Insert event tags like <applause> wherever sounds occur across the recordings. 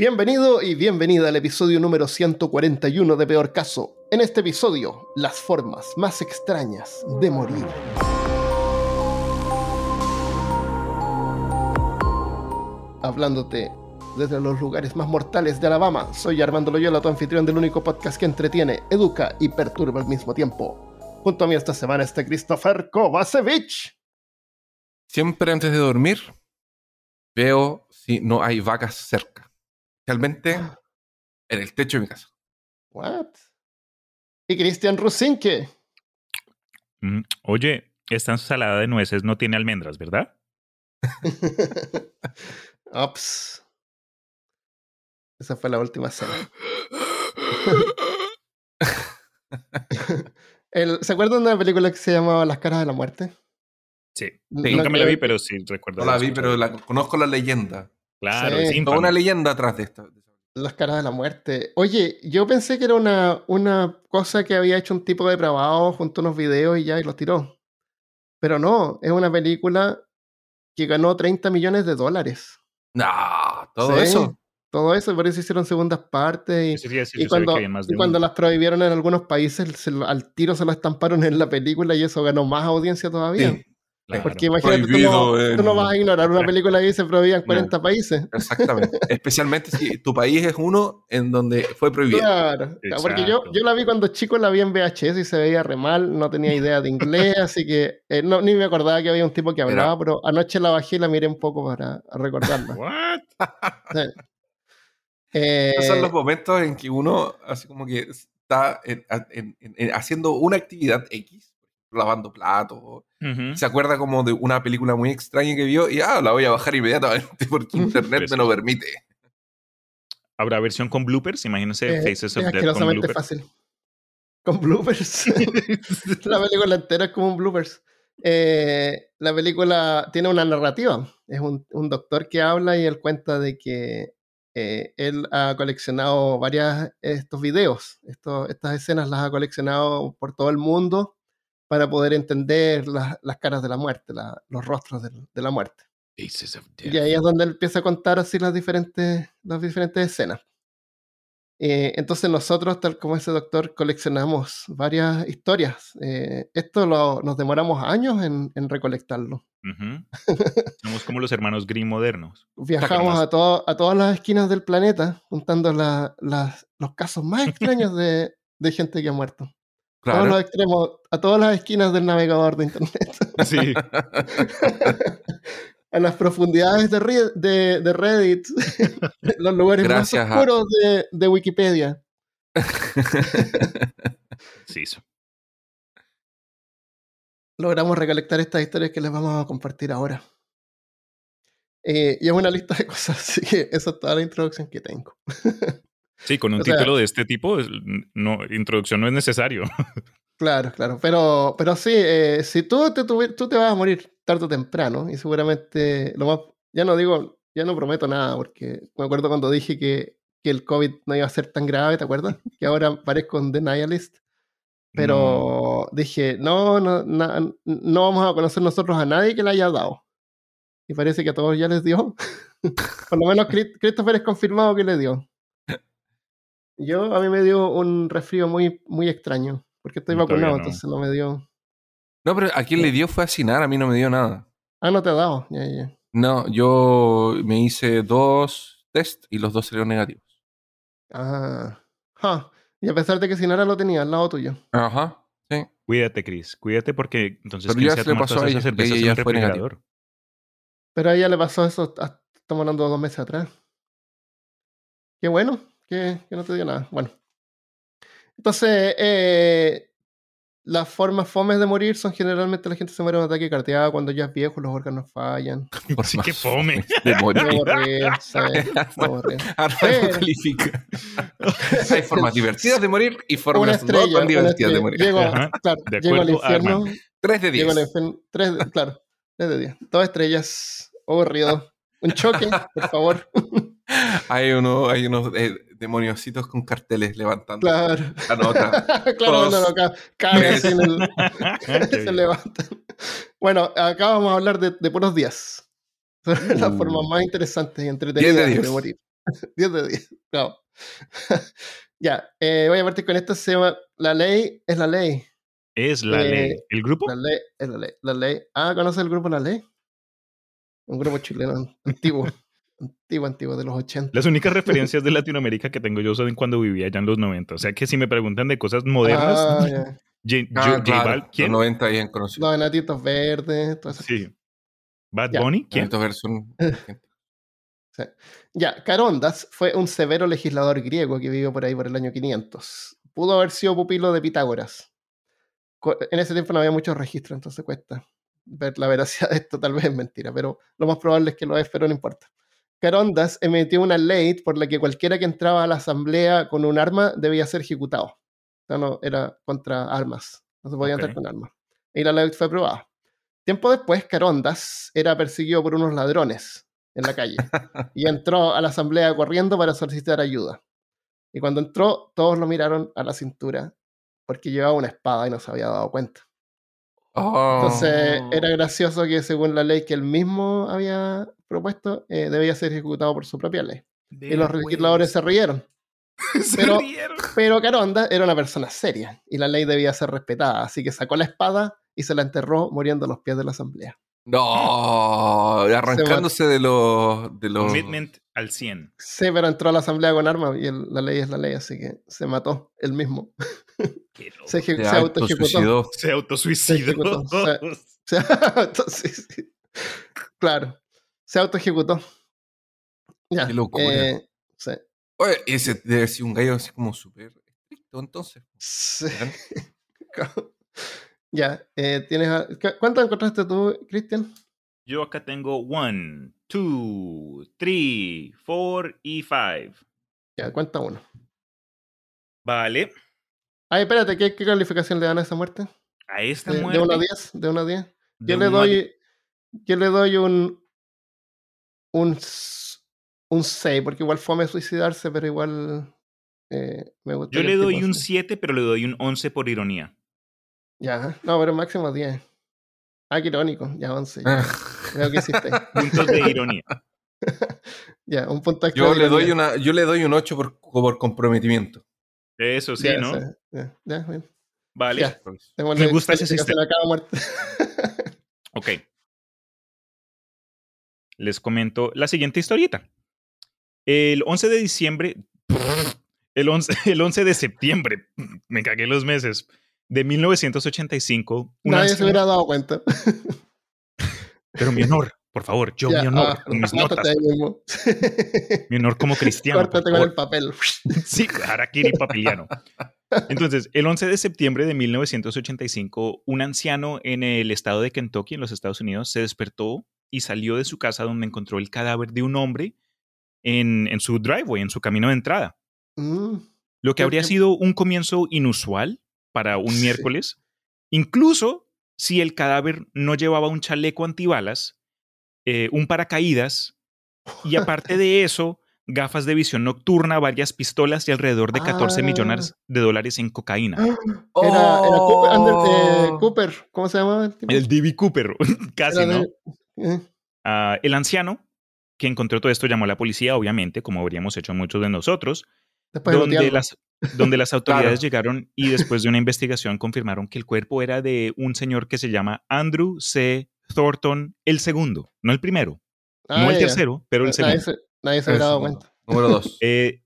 Bienvenido y bienvenida al episodio número 141 de Peor Caso. En este episodio, las formas más extrañas de morir. Hablándote desde los lugares más mortales de Alabama, soy Armando Loyola, tu anfitrión del único podcast que entretiene, educa y perturba al mismo tiempo. Junto a mí esta semana está Christopher Kovacevic. Siempre antes de dormir, veo si no hay vacas cerca. Realmente en el techo de mi casa. What? Y Cristian Rusinke. Mm, oye, esta ensalada de nueces no tiene almendras, ¿verdad? <laughs> Ups. Esa fue la última cena. <laughs> <laughs> El- ¿Se acuerdan de una película que se llamaba Las caras de la muerte? Sí. Sí. Nunca me la vi, Lo- pero sí recuerdo. No la vi, pero la, conozco la leyenda. Claro, Sí. es Toda una leyenda atrás de esta. Las caras de la muerte. Oye, yo pensé que era una, una cosa que había hecho un tipo depravado junto a unos videos y ya, y los tiró. Pero no, es una película que ganó 30 millones de dólares. No, todo Sí, eso. Todo eso, y por eso hicieron segundas partes. Y, y yo sabía cuando, de y cuando las prohibieron en algunos países, se al tiro se lo estamparon en la película y eso ganó más audiencia todavía. Claro. Porque imagínate, tú no, tú no vas a ignorar una película que se prohibía en 40 países. exactamente. <laughs> Especialmente si tu país es uno en donde fue prohibido. Claro, porque yo, yo la vi cuando chico, la vi en VHS y se veía re mal, no tenía idea de inglés, <laughs> así que eh, no, ni me acordaba que había un tipo que Era- hablaba, pero anoche la bajé y la miré un poco para recordarla. What? <laughs> Sí. Eh, Esos son los momentos en que uno, así como que está en- en- en- en- haciendo una actividad X, lavando platos, se acuerda como de una película muy extraña que vio y ah, la voy a bajar inmediatamente <laughs> porque internet me lo permite. ¿Habrá versión con bloopers? Imagínense eh, Faces es of Death con bloopers. fácil. Con bloopers. <laughs> la película entera es como un bloopers. Eh, la película tiene una narrativa. Es un, un doctor que habla y él cuenta de que eh, él ha coleccionado varias estos videos. Estos, estas escenas las ha coleccionado por todo el mundo para poder entender las, las caras de la muerte, la- los rostros del- de, la muerte. Y ahí es donde él empieza a contar así las diferentes, las diferentes escenas. Eh, entonces nosotros, tal como ese doctor, coleccionamos varias historias. Eh, esto lo- nos demoramos años en, en recolectarlo. Ujú. <laughs> Somos como los hermanos Grimm modernos. Viajamos a, to- a todas las esquinas del planeta juntando la- las- los casos más extraños <laughs> de, de gente que ha muerto. Todos Claro. los extremos, a todas las esquinas del navegador de internet. <laughs> Sí. <laughs> a las profundidades de, Re- de- de Reddit, <laughs> los lugares Gracias más a- oscuros de, de Wikipedia. Sí. Logramos recolectar estas historias que les vamos a compartir ahora. Eh, y es una lista de cosas, así que esa es toda la introducción que tengo. Sí, con un O sea- título de este tipo, no, introducción no es necesario. <laughs> Claro, claro. Pero, pero sí, eh, si tú te, tú te vas a morir tarde o temprano, y seguramente lo más. Ya no digo, ya no prometo nada, porque me acuerdo cuando dije que, que el COVID no iba a ser tan grave, ¿te acuerdas? <laughs> Que ahora parezco un denialist. Pero dije, no, no, na- no vamos a conocer nosotros a nadie que le haya dado. Y parece que a todos ya les dio. <laughs> Por lo menos Chris- Christopher es confirmado que le dio. Yo, a mí me dio un resfrío muy, muy extraño, porque estoy todavía vacunado, no. entonces no me dio. No, pero a quien le dio fue a Sinar, a mí no me dio nada. Ah, no te ha dado. Ya, ya. No, yo me hice dos test y los dos salieron negativos. Ah. Ja. Y a pesar de que Sinara lo tenía al lado tuyo. Ajá, sí. Cuídate, Chris. Cuídate porque entonces Pero ¿quién ya se le pasó a ella, cervezas ella fue negativo. refrigerador? Pero a ella le pasó eso, ah, estamos hablando de dos meses atrás. Qué bueno que, que no te dio nada. Bueno. Entonces, eh, las formas fomes de morir son generalmente la gente se muere de un ataque cardíaco cuando ya es viejo, los órganos fallan. Por Sí, más que fome. De morir. <laughs> <laughs> Califica. <laughs> Hay formas divertidas de morir y Una formas estrella. no tan una divertidas de morir. Llego, Ajá. claro, De llego al infierno. 3 de Llego 10. al infierno. Tres, de- claro, tres de diez. Dos estrellas. Aburrido. Un choque, por favor. Hay, uno, hay unos eh, demoniositos con carteles levantando Claro. la nota. <laughs> claro, Dos, no, no, ca- así en el. Se bien. levantan. Bueno, acá vamos a hablar de, de puros días. <laughs> Son las Uh. formas más interesantes y entretenidas de morir. <laughs> 10 de 10. No. ya, eh, voy a partir con esto. Se llama La ley es la ley. Es la Eh, ley. ¿El grupo? La ley es la ley. La ley. Ah, ¿conoces el grupo La Ley? Un grupo chileno antiguo. Antiguo, antiguo, de los 80. Las únicas referencias de Latinoamérica que tengo yo son cuando vivía allá en los 90. O sea que si me preguntan de cosas modernas, Ah, <laughs> ya. J, Ah, J- J claro, Bal- ¿quién? Los 90 bien conocidos. Los enatitos verdes, todo eso. Sí. Bad. Bunny, ¿quién? Son- <laughs> Ya, Carondas fue un severo legislador griego que vivió por ahí por el año 500. Pudo haber sido pupilo de Pitágoras. En ese tiempo no había muchos registros, entonces cuesta ver la veracidad de esto, tal vez es mentira, pero lo más probable es que lo es, pero no importa. Carondas emitió una ley por la que cualquiera que entraba a la asamblea con un arma debía ser ejecutado. O sea, no, era contra armas, no se podía entrar con armas. Y la ley fue aprobada. Tiempo después, Carondas era perseguido por unos ladrones en la calle <laughs> y entró a la asamblea corriendo para solicitar ayuda. Y cuando entró, todos lo miraron a la cintura porque llevaba una espada y no se había dado cuenta. Entonces Oh. era gracioso que según la ley que él mismo había propuesto, eh, debía ser ejecutado por su propia ley. Y los legisladores se rieron. <laughs> Se pero- rieron. Pero Caronda era una persona seria y la ley debía ser respetada, así que sacó la espada y se la enterró muriendo a los pies de la asamblea. No, <laughs> arrancándose de los. De los Commitment al 100. Sí, pero entró a la asamblea con armas y el- la ley es la ley, así que se mató él mismo. Qué loco. Se, se se autosuicidó. Se autosuicidó. ejecutó, o sea, <laughs> Entonces, sí. claro, se autoejecutó. Ya, Qué locura. eh, sí. Oye, ese debe ser un gallo así como súper estricto, entonces. Sí. <laughs> Ya, eh, tienes a- ¿cu- ¿cuánto encontraste tú, Cristian? Yo acá tengo 1, 2, 3, 4 y 5. Ya, cuenta uno. Vale. Ay, espérate, ¿qué, qué calificación le dan a esa muerte? A esta ¿De, de muerte. 1 a 10? ¿De 1 a 10? de Yo le doy. Yo le doy un. Un. Un 6, porque igual fue a suicidarse, pero igual. eh, me gusta Yo le doy un se- 7, pero le doy un 11 por ironía. Ya, no, pero máximo 10. Ah, qué irónico, ya 11. ya. Veo que hiciste. Puntos de ironía. <laughs> Ya, un punto extra. Yo de le doy ironía. una, yo le doy un 8 por, por comprometimiento. Eso sí, Ya, ¿no? ya, ya, bien. Vale. Ya. Tengo Me la gusta ese muerte. <laughs> Ok. Les comento la siguiente historieta. El 11 de diciembre, <laughs> el 11, el 11 de septiembre, me cagué los meses, de 1985, un Nadie se hubiera dado cuenta. <laughs> pero mi honor, por favor, yo Ya, mi honor, ah, con mis notas, mismo. <laughs> mi honor como cristiano. Córtate con el papel. <laughs> Sí, Harakiri papiliano. Entonces, el 11 de septiembre de 1985, un anciano en el estado de Kentucky, en los Estados Unidos, se despertó y salió de su casa donde encontró el cadáver de un hombre en, en su driveway, en su camino de entrada. Mm, Lo que habría sido un comienzo inusual para un Sí. miércoles, incluso si el cadáver no llevaba un chaleco antibalas, eh, un paracaídas y aparte <laughs> de eso, gafas de visión nocturna, varias pistolas y alrededor de 14 Ah. millones de dólares en cocaína. <gasps> Era, era Cooper, Ander- eh, Oh. Cooper, ¿cómo se llama? El, tipo? El D.B. Cooper, <laughs> casi, Era ¿no? de- eh, Ah, el anciano que encontró todo esto llamó a la policía, obviamente, como habríamos hecho muchos de nosotros, después de donde las, donde las autoridades Claro. llegaron y después de una investigación confirmaron que el cuerpo era de un señor que se llama Andrew C. Thornton el segundo, no el primero, Ah, no el ya. tercero, pero el Nadie segundo. se, nadie se hubiera dado cuenta. Número 2. <laughs> Eh,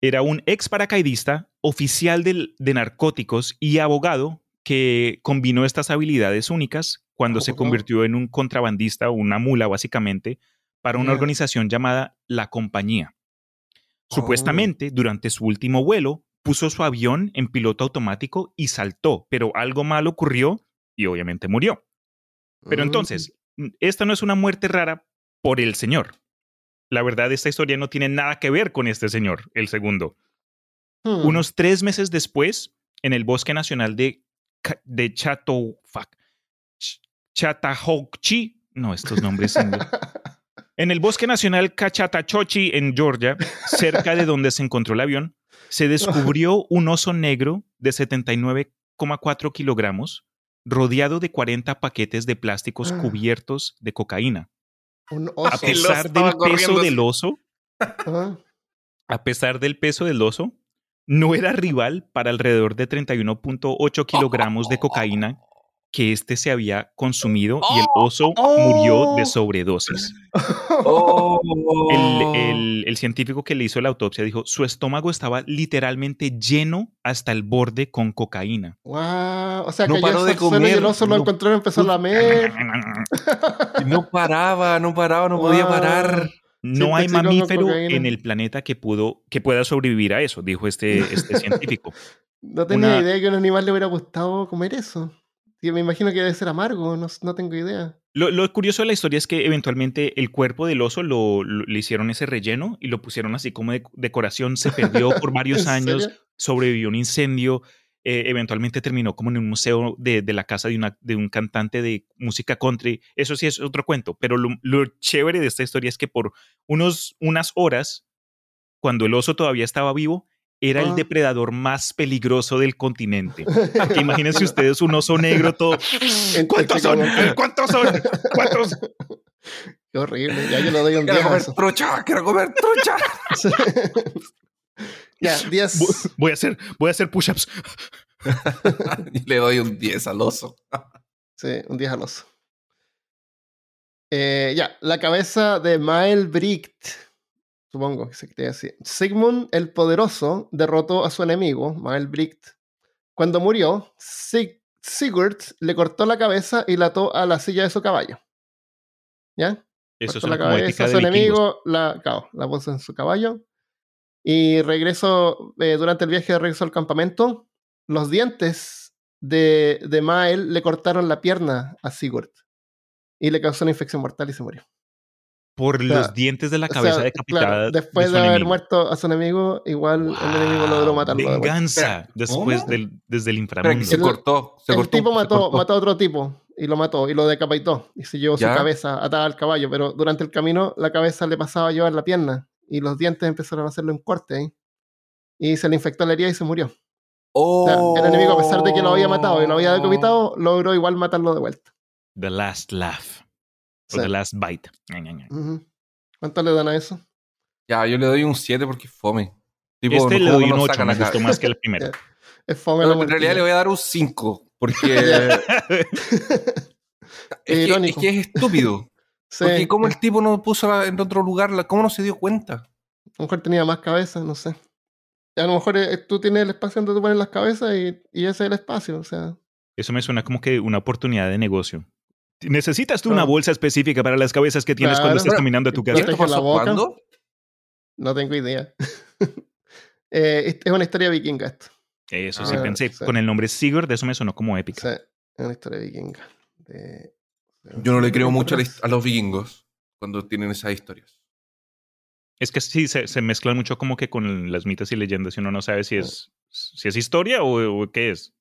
era un ex paracaidista, oficial del- de narcóticos y abogado que combinó estas habilidades únicas cuando se convirtió en un contrabandista, una mula básicamente, para una organización llamada La Compañía. Oh. Supuestamente, durante su último vuelo, puso su avión en piloto automático y saltó, pero algo mal ocurrió y obviamente murió. Pero Mm, entonces, esta no es una muerte rara por el señor. La verdad, esta historia no tiene nada que ver con este señor, el segundo. hmm, Unos tres meses después, en el Bosque Nacional de, de Chato, fuck, Ch- no, estos nombres indios. <laughs> En el Bosque Nacional Cachatachochi, en Georgia, cerca de donde se encontró el avión, se descubrió un oso negro de 79,4 kilogramos, rodeado de 40 paquetes de plásticos Ah. cubiertos de cocaína. un A oso. Oso pesar del peso corriendo del oso, A pesar del peso del oso, no era rival para alrededor de 31.8 kilogramos de <laughs> cocaína que este se había consumido y el oso murió de Oh. sobredosis. Oh. El, el- el científico que le hizo la autopsia dijo, su estómago estaba literalmente lleno hasta el borde con cocaína. Wow. O sea, No cayó paró de y el comer, oso lo no- encontró y empezó a lamer. No paraba, no paraba, no podía parar. No hay mamífero en el planeta que, pudo, que pueda sobrevivir a eso, dijo este, este <laughs> científico. No tenía Una- idea que a un animal le hubiera gustado comer eso. Me imagino que debe ser amargo, no, no tengo idea. Lo, lo curioso de la historia es que eventualmente el cuerpo del oso lo, lo- le hicieron ese relleno y lo pusieron así como de- decoración. Se perdió por <laughs> varios ¿En años, serio? sobrevivió a un incendio. eh, eventualmente terminó como en un museo de, de la casa de, una, de un cantante de música country. Eso sí es otro cuento, pero lo, lo chévere de esta historia es que por unos, unas horas, cuando el oso todavía estaba vivo, era el Ah. depredador más peligroso del continente. <laughs> Que imagínense ustedes un oso negro todo. ¿Cuántos son? ¿Cuántos son? ¿Cuántos? Qué horrible. Ya yo le doy un Quiero 10 a comer eso. trucha, quiero comer trucha. ya, 10. Vo- Voy a hacer, voy a hacer push-ups. <laughs> Le doy un 10 al oso. Sí, un 10 al oso. Eh, ya, la cabeza de Maelbricht, supongo que se quiere decir. Sigmund el Poderoso derrotó a su enemigo, Maelbricht. Cuando murió, Sig- Sigurd le cortó la cabeza y la ató a la silla de su caballo. ¿Ya? Eso es la cabeza a de su enemigo, la, claro, la puso en su caballo. Y regresó, eh, durante el viaje de regreso al campamento, los dientes de, de Mael le cortaron la pierna a Sigurd. Y le causó una infección mortal y se murió. Por sea, los dientes de la O sea, cabeza decapitada. claro, después su de, haber enemigo. muerto a su enemigo, igual el enemigo logró Wow, matarlo. de. Venganza. Después del, desde el inframundo. se El- cortó. Se el cortó, tipo se mató, cortó. mató a otro tipo y lo mató y lo decapitó y se llevó ¿Ya? su cabeza atada al caballo, pero durante el camino la cabeza le pasaba a llevar la pierna y los dientes empezaron a hacerle un corte ahí. y se le infectó la herida y se murió. O sea, Oh. el enemigo, a pesar de que lo había matado y lo había decapitado, logró igual matarlo de vuelta. The Last Laugh. O Sí. The Last Bite. Ña, Ña, Ña. Ujú. ¿Cuánto le dan a eso? Ya, yo le doy un 7 porque es fome. Tipo, Este no- le ¿cómo doy un 8, sacan me gustó más que el <laughs> primero. Es fome No, en realidad le voy a dar un 5 porque <laughs> <laughs> es, que, es Irónico. que es estúpido. Sí, Porque como a el tipo no puso la- en otro lugar, la- ¿cómo no se dio cuenta? lo mejor tenía más cabezas, no sé. A lo mejor eh, tú tienes el espacio donde tú pones las cabezas y, y ese es el espacio, o sea. Eso me suena como que una oportunidad de negocio. ¿Necesitas tú una bolsa específica para las cabezas que tienes cuando estás caminando a tu casa? ¿Y esto protege la boca. cuándo? No tengo idea. <laughs> Eh, es una historia vikinga esto. Eso sí, Ah, pensé. sí. Con el nombre Sigurd, eso me sonó como épica. es una historia vikinga. De- Yo no le creo mucho a, los vikingos cuando tienen esas historias. Es que sí, se, se mezclan mucho como que con las mitos y leyendas y uno no sabe si es, si es historia o, o qué es.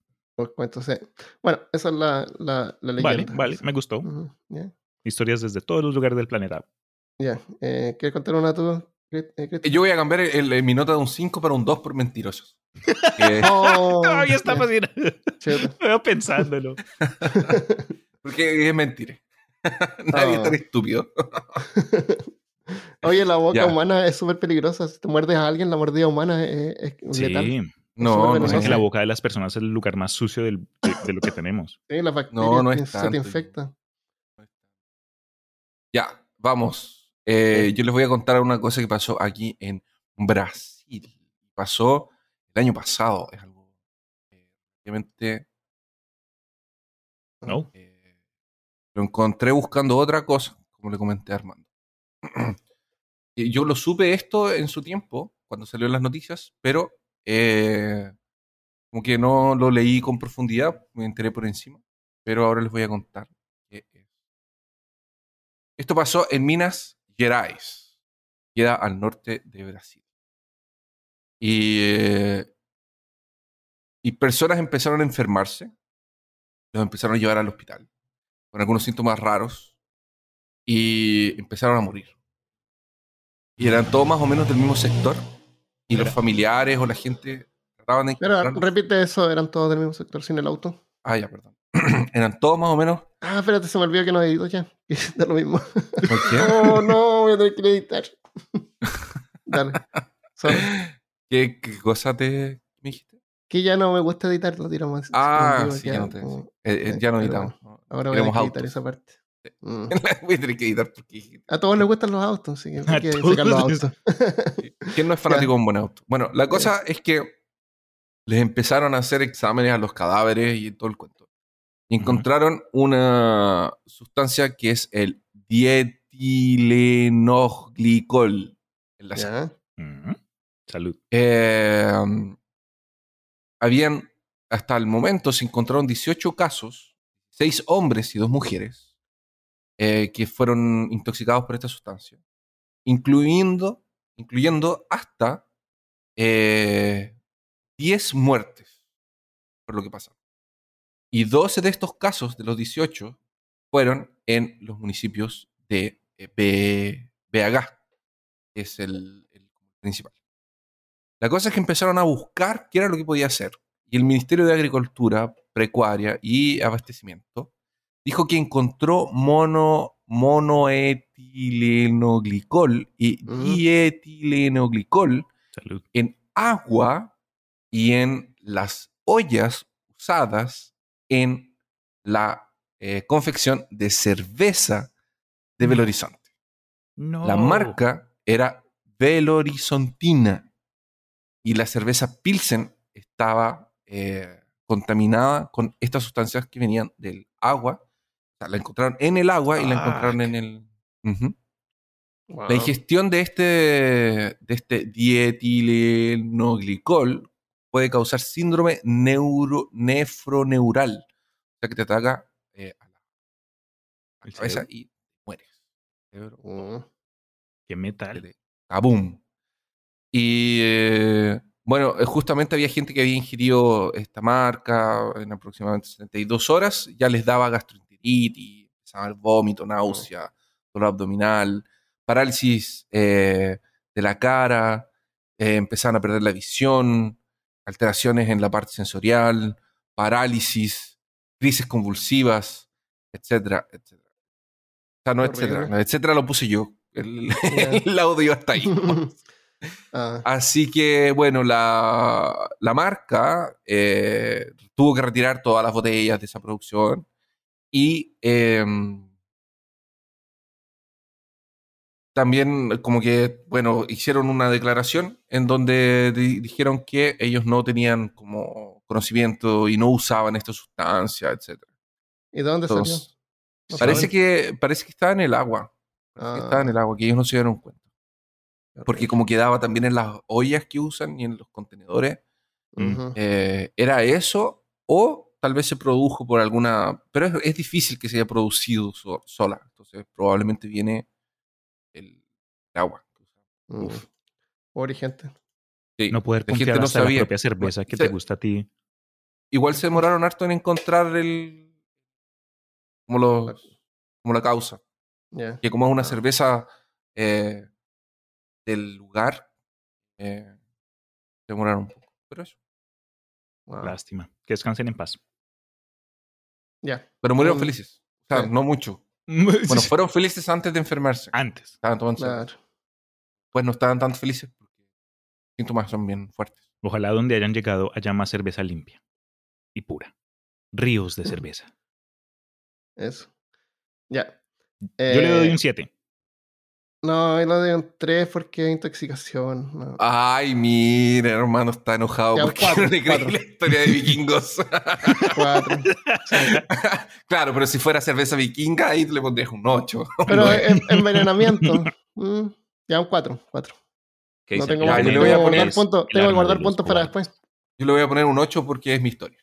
Sí. Bueno, esa es la, la, la Vale, leyenda. vale, me gustó. Historias desde todos los lugares del planeta. ya. Eh, ¿Quieres contar una tú? Eh? Yo voy a cambiar el- el- mi nota de un 5 para un 2 por mentirosos. <laughs> Eh, Oh, <laughs> Todavía está. <laughs> Me veo pensándolo. porque es mentira. Nadie es tan Oh. estúpido. Oye, la boca Ya. humana es súper peligrosa. Si te muerdes a alguien, la mordida humana es, es letal. No, no, venenoso. que la boca de las personas es el lugar más sucio del- de, de lo que tenemos. <laughs> Sí, las bacterias No, no es se te infectan. Ya, vamos. Eh, yo les voy a contar una cosa que pasó aquí en Brasil. Pasó el año pasado. Es algo eh, obviamente ¿No? eh, lo encontré buscando otra cosa, como le comenté a Armando. <clears throat> Yo lo supe esto en su tiempo, cuando salió en las noticias, pero eh, como que no lo leí con profundidad, me enteré por encima, pero ahora les voy a contar. Esto pasó en Minas Gerais, queda al norte de Brasil. Y, eh, y personas empezaron a enfermarse, los empezaron a llevar al hospital, con algunos síntomas raros, y empezaron a morir. Y eran todos más o menos del mismo sector, y los familiares o la gente trataban de Pero encontrarlos. repite eso, eran todos del mismo sector sin el auto. Ah, ya, perdón. <clears throat> eran todos más o menos. Ah, espérate, se me olvidó que no edito ya. <laughs> Da lo mismo. ¿Por qué? <laughs> Oh, no, voy a tener que editar. <laughs> Dale. ¿Qué, qué cosa te me dijiste? Que ya no me gusta editar, lo tiro más. Ah, sí, ya no te como- eh, eh, sí, ya no pero editamos. Ahora voy a editar autos. esa parte. Mm. <laughs> Voy a tener que editar porque A todos les gustan los autos, hay que sacar los. <laughs> ¿Quién no es fanático de un buen auto? Bueno, la cosa es que les empezaron a hacer exámenes a los cadáveres y todo el cuento. Y encontraron una sustancia que es el dietilenglicol en la sangre. Mm. Salud. Eh, habían, hasta el momento, se encontraron 18 casos, 6 hombres y 2 mujeres, eh, que fueron intoxicados por esta sustancia, incluyendo, incluyendo hasta eh, 10 muertes por lo que pasa. Y 12 de estos casos, de los 18, fueron en los municipios de eh, que es el- el principal. La cosa es que empezaron a buscar qué era lo que podía hacer. Y el Ministerio de Agricultura, Precuaria y Abastecimiento dijo que encontró mono, monoetilenoglicol y Mm. dietilenoglicol Salud. en agua y en las ollas usadas en la eh, confección de cerveza de No. Belo Horizonte. No. La marca era Belo Horizontina y la cerveza Pilsen estaba eh, contaminada con estas sustancias que venían del agua. O sea, la encontraron en el agua y la encontraron en el... Wow. La ingestión de este, de este puede causar síndrome neuro, nefroneural. O sea, que te ataca eh, a la, a la ¿El cabeza cerebro? y mueres. Mm. Qué metal. ¡Kabum! Y eh, bueno, eh, justamente había gente que había ingerido esta marca en aproximadamente 72 horas, ya les daba gastroenteritis, empezaba el vómito, náusea, dolor abdominal, parálisis eh, de la cara, eh, empezaban a perder la visión, alteraciones en la parte sensorial, parálisis, crisis convulsivas, etcétera, etcétera. O sea, no etcétera, etcétera lo puse yo. El, Ya. <laughs> el audio está ahí. <laughs> Ah, Así que, bueno, la, la marca eh, tuvo que retirar todas las botellas de esa producción y em, también como que, bueno, hicieron una declaración en donde di- dijeron que ellos no tenían como conocimiento y no usaban esta sustancia, etc. ¿Y de dónde salió? Entonces, No parece que, parece que estaba en el agua. Que estaba en Ah, el agua, que ellos no se dieron cuenta. Porque como quedaba también en las ollas que usan y en los contenedores, Ujú. eh, era eso o tal vez se produjo por alguna... Pero es, es difícil que se haya producido so- sola. Entonces probablemente viene el, el agua. Mm. Uf. Pobre gente. Sí, No poder la gente no hasta la sabía. propia cerveza que te gusta a ti. Igual se demoraron harto en encontrar el... Como, los, como la causa. Ya. Que como es una Ah. cerveza eh, del lugar, eh, demoraron un poco. Pero eso. Wow. Lástima. Que descansen en paz. Ya. Pero murieron felices. O sea, no mucho. <laughs> Bueno, fueron felices antes de enfermarse. Antes. Estaban tomando. Claro. Pues no estaban tan felices porque los síntomas son bien fuertes. Ojalá donde hayan llegado haya más cerveza limpia y pura. Ríos de <laughs> cerveza. Eso. Ya. Yo le doy Eh, un 7. No, yo le doy un 3 porque es intoxicación. no. Ay, mira, hermano, está enojado Ya, porque cuatro, no le creí la historia de vikingos. <laughs> Cuatro. Sí. <laughs> claro, pero si fuera cerveza vikinga, ahí le pondrías un 8. <laughs> Pero en- envenenamiento. mm, ya un 4. 4. No tengo Ya, más yo tengo le voy a que poner guardar puntos. el Tengo que arma guardar de los puntos para después. Yo le voy a poner un 8 porque es mi historia.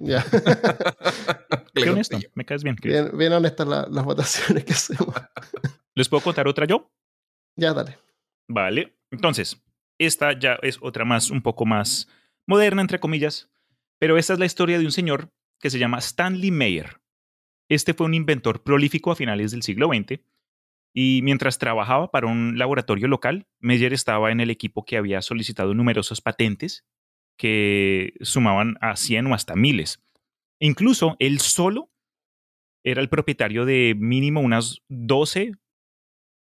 Ya. Qué honesto. Me caes bien, Chris. bien, bien honestas la- las votaciones que hacemos. ¿Les puedo contar otra yo? Ya, dale. Vale. Entonces, esta ya es otra más, un poco más moderna, entre comillas. Pero esta es la historia de un señor que se llama Stanley Mayer. Este fue un inventor prolífico a finales del siglo XX y mientras trabajaba para un laboratorio local, Meyer estaba en el equipo que había solicitado numerosas patentes que sumaban a 100 o hasta miles. Incluso él solo era el propietario de mínimo unas 12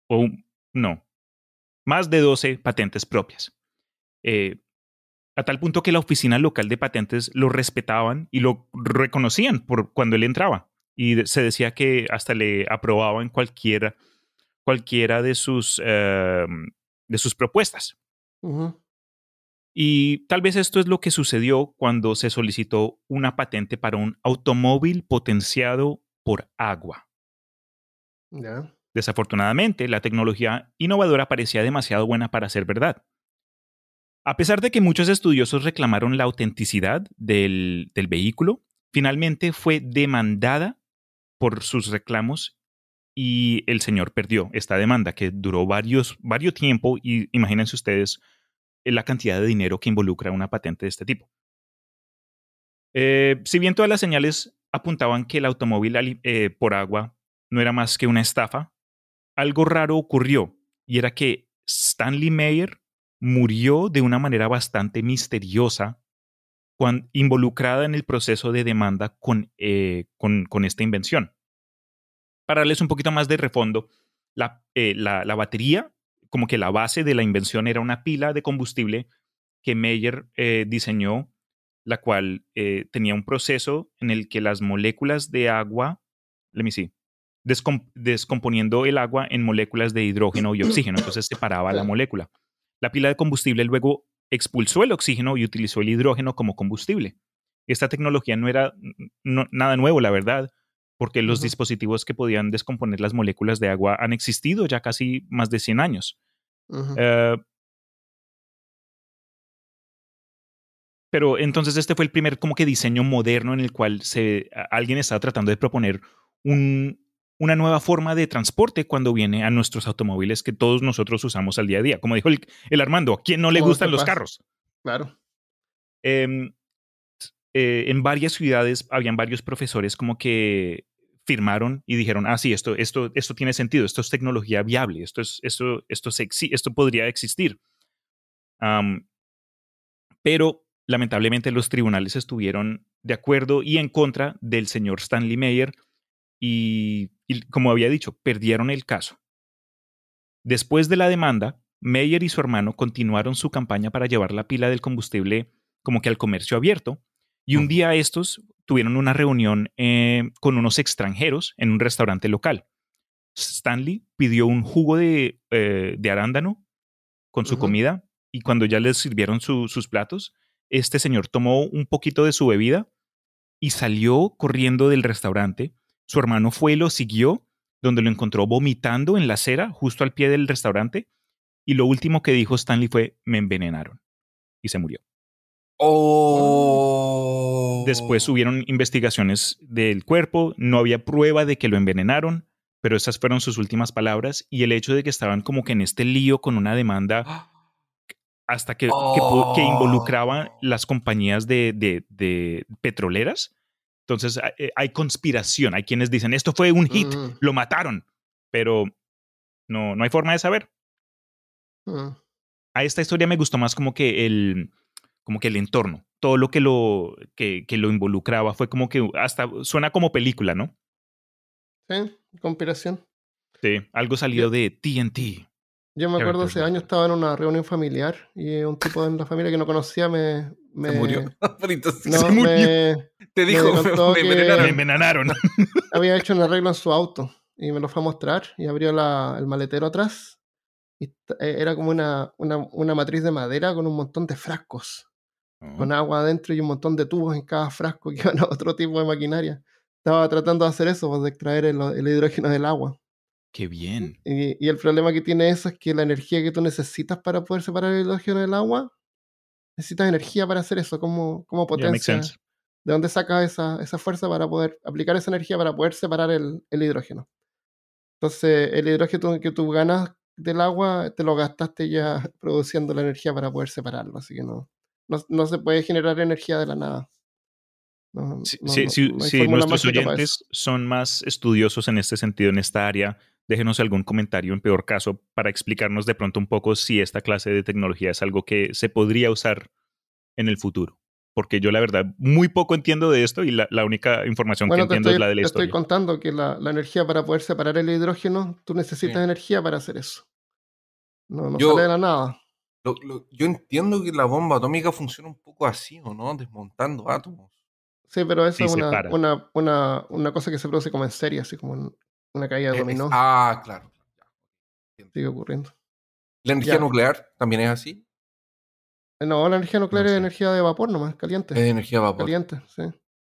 o no, más de 12 patentes propias. eh, a tal punto que la oficina local de patentes lo respetaban y lo reconocían por cuando él entraba. Y se decía que hasta le aprobaban cualquiera, cualquiera de, sus, em, de sus propuestas. Y tal vez esto es lo que sucedió cuando se solicitó una patente para un automóvil potenciado por agua. Desafortunadamente, la tecnología innovadora parecía demasiado buena para ser verdad. A pesar de que muchos estudiosos reclamaron la autenticidad del, vehículo, finalmente fue demandada por sus reclamos y el señor perdió esta demanda que duró varios, varios tiempo y imagínense ustedes la cantidad de dinero que involucra una patente de este tipo. Eh, si bien todas las señales apuntaban que el automóvil eh, por agua no era más que una estafa, algo raro ocurrió y era que Stanley Mayer murió de una manera bastante misteriosa involucrada en el proceso de demanda con, eh, con, esta invención. Para darles un poquito más de refondo, la, eh, la, batería, como que la base de la invención era una pila de combustible que Meyer eh, diseñó, la cual tenía un proceso en el que las moléculas de agua, let me see, descomponiendo el agua en moléculas de hidrógeno y oxígeno, entonces separaba la molécula. La pila de combustible luego expulsó el oxígeno y utilizó el hidrógeno como combustible. Esta tecnología no era nada nuevo, la verdad, porque los dispositivos que podían descomponer las moléculas de agua han existido ya casi más de 100 años. Eh, pero entonces este fue el primer como que diseño moderno en el cual se, alguien estaba tratando de proponer un, una nueva forma de transporte cuando viene a nuestros automóviles que todos nosotros usamos al día a día. Como dijo el, Armando, ¿a quién no le gustan los carros? Claro. Em, eh, en varias ciudades habían varios profesores como que firmaron y dijeron, ah, sí, esto, esto, esto tiene sentido, esto es tecnología viable, esto, es, esto, esto, esto podría existir. pero lamentablemente los tribunales estuvieron de acuerdo y en contra del señor Stanley Mayer y y como había dicho, perdieron el caso. Después de la demanda, Meyer y su hermano continuaron su campaña para llevar la pila del combustible como que al comercio abierto, y un día estos tuvieron una reunión eh, con unos extranjeros en un restaurante local. Stanley pidió un jugo de, eh, arándano con su comida y cuando ya les sirvieron sus platos, este señor tomó un poquito de su bebida y salió corriendo del restaurante su hermano fue y lo siguió, donde lo encontró vomitando en la acera justo al pie del restaurante. Y lo último que dijo Stanley fue, me envenenaron. Y se murió. Oh. Después hubieron investigaciones del cuerpo, no había prueba de que lo envenenaron, pero esas fueron sus últimas palabras y el hecho de que estaban como que en este lío con una demanda hasta que, que, involucraba las compañías de, de petroleras entonces eh, hay conspiración, hay quienes dicen, esto fue un hit, lo mataron, pero no, no hay forma de saber. Mm. A esta historia me gustó más como que el, como que el entorno, todo lo que lo, que, que lo involucraba fue como que hasta suena como película, ¿no? Sí, conspiración. Sí, algo salido de TNT. Yo me acuerdo hace años estaba en una reunión familiar y un tipo de la familia que no conocía me. me murió. <laughs> no, Me, Te dijo, <laughs> me, me, envenenaron. <laughs> Había hecho un arreglo en su auto y me lo fue a mostrar y abrió la, el maletero atrás. Y eh, era como una, una, una, matriz de madera con un montón de frascos. Con oh. agua adentro y un montón de tubos en cada frasco que iban a otro tipo de maquinaria. Estaba tratando de hacer eso, pues, de extraer el hidrógeno del agua. Qué bien. Y, el problema que tiene eso es que la energía que tú necesitas para poder separar el hidrógeno del agua, necesitas energía para hacer eso, como, como potencia. ¿De dónde sacas esa, esa, fuerza para poder aplicar esa energía para poder separar el, el hidrógeno? Entonces, el hidrógeno que tú ganas del agua, te lo gastaste ya <laughs> produciendo la energía para poder separarlo, así que no, no, no se puede generar energía de la nada. sí, sí nuestros oyentes son más estudiosos en este sentido, en esta área, déjenos algún comentario en peor caso para explicarnos de pronto un poco si esta clase de tecnología es algo que se podría usar en el futuro. Porque yo la verdad muy poco entiendo de esto y la, única información que entiendo es la de la te historia. estoy contando que la, energía para poder separar el hidrógeno, tú necesitas energía para hacer eso. No, no sale de la nada. Lo- lo- yo entiendo que la bomba atómica funciona un poco así, ¿o no? Desmontando átomos. Sí, pero eso Sí, es una, una, una, una cosa que se produce como en serie, así como en una caída de Eh, es- dominó. ah, claro. Sigue ocurriendo. La energía Ya. nuclear también es así. No, la energía nuclear No es energía de vapor nomás, caliente. Es energía a vapor. Caliente, sí.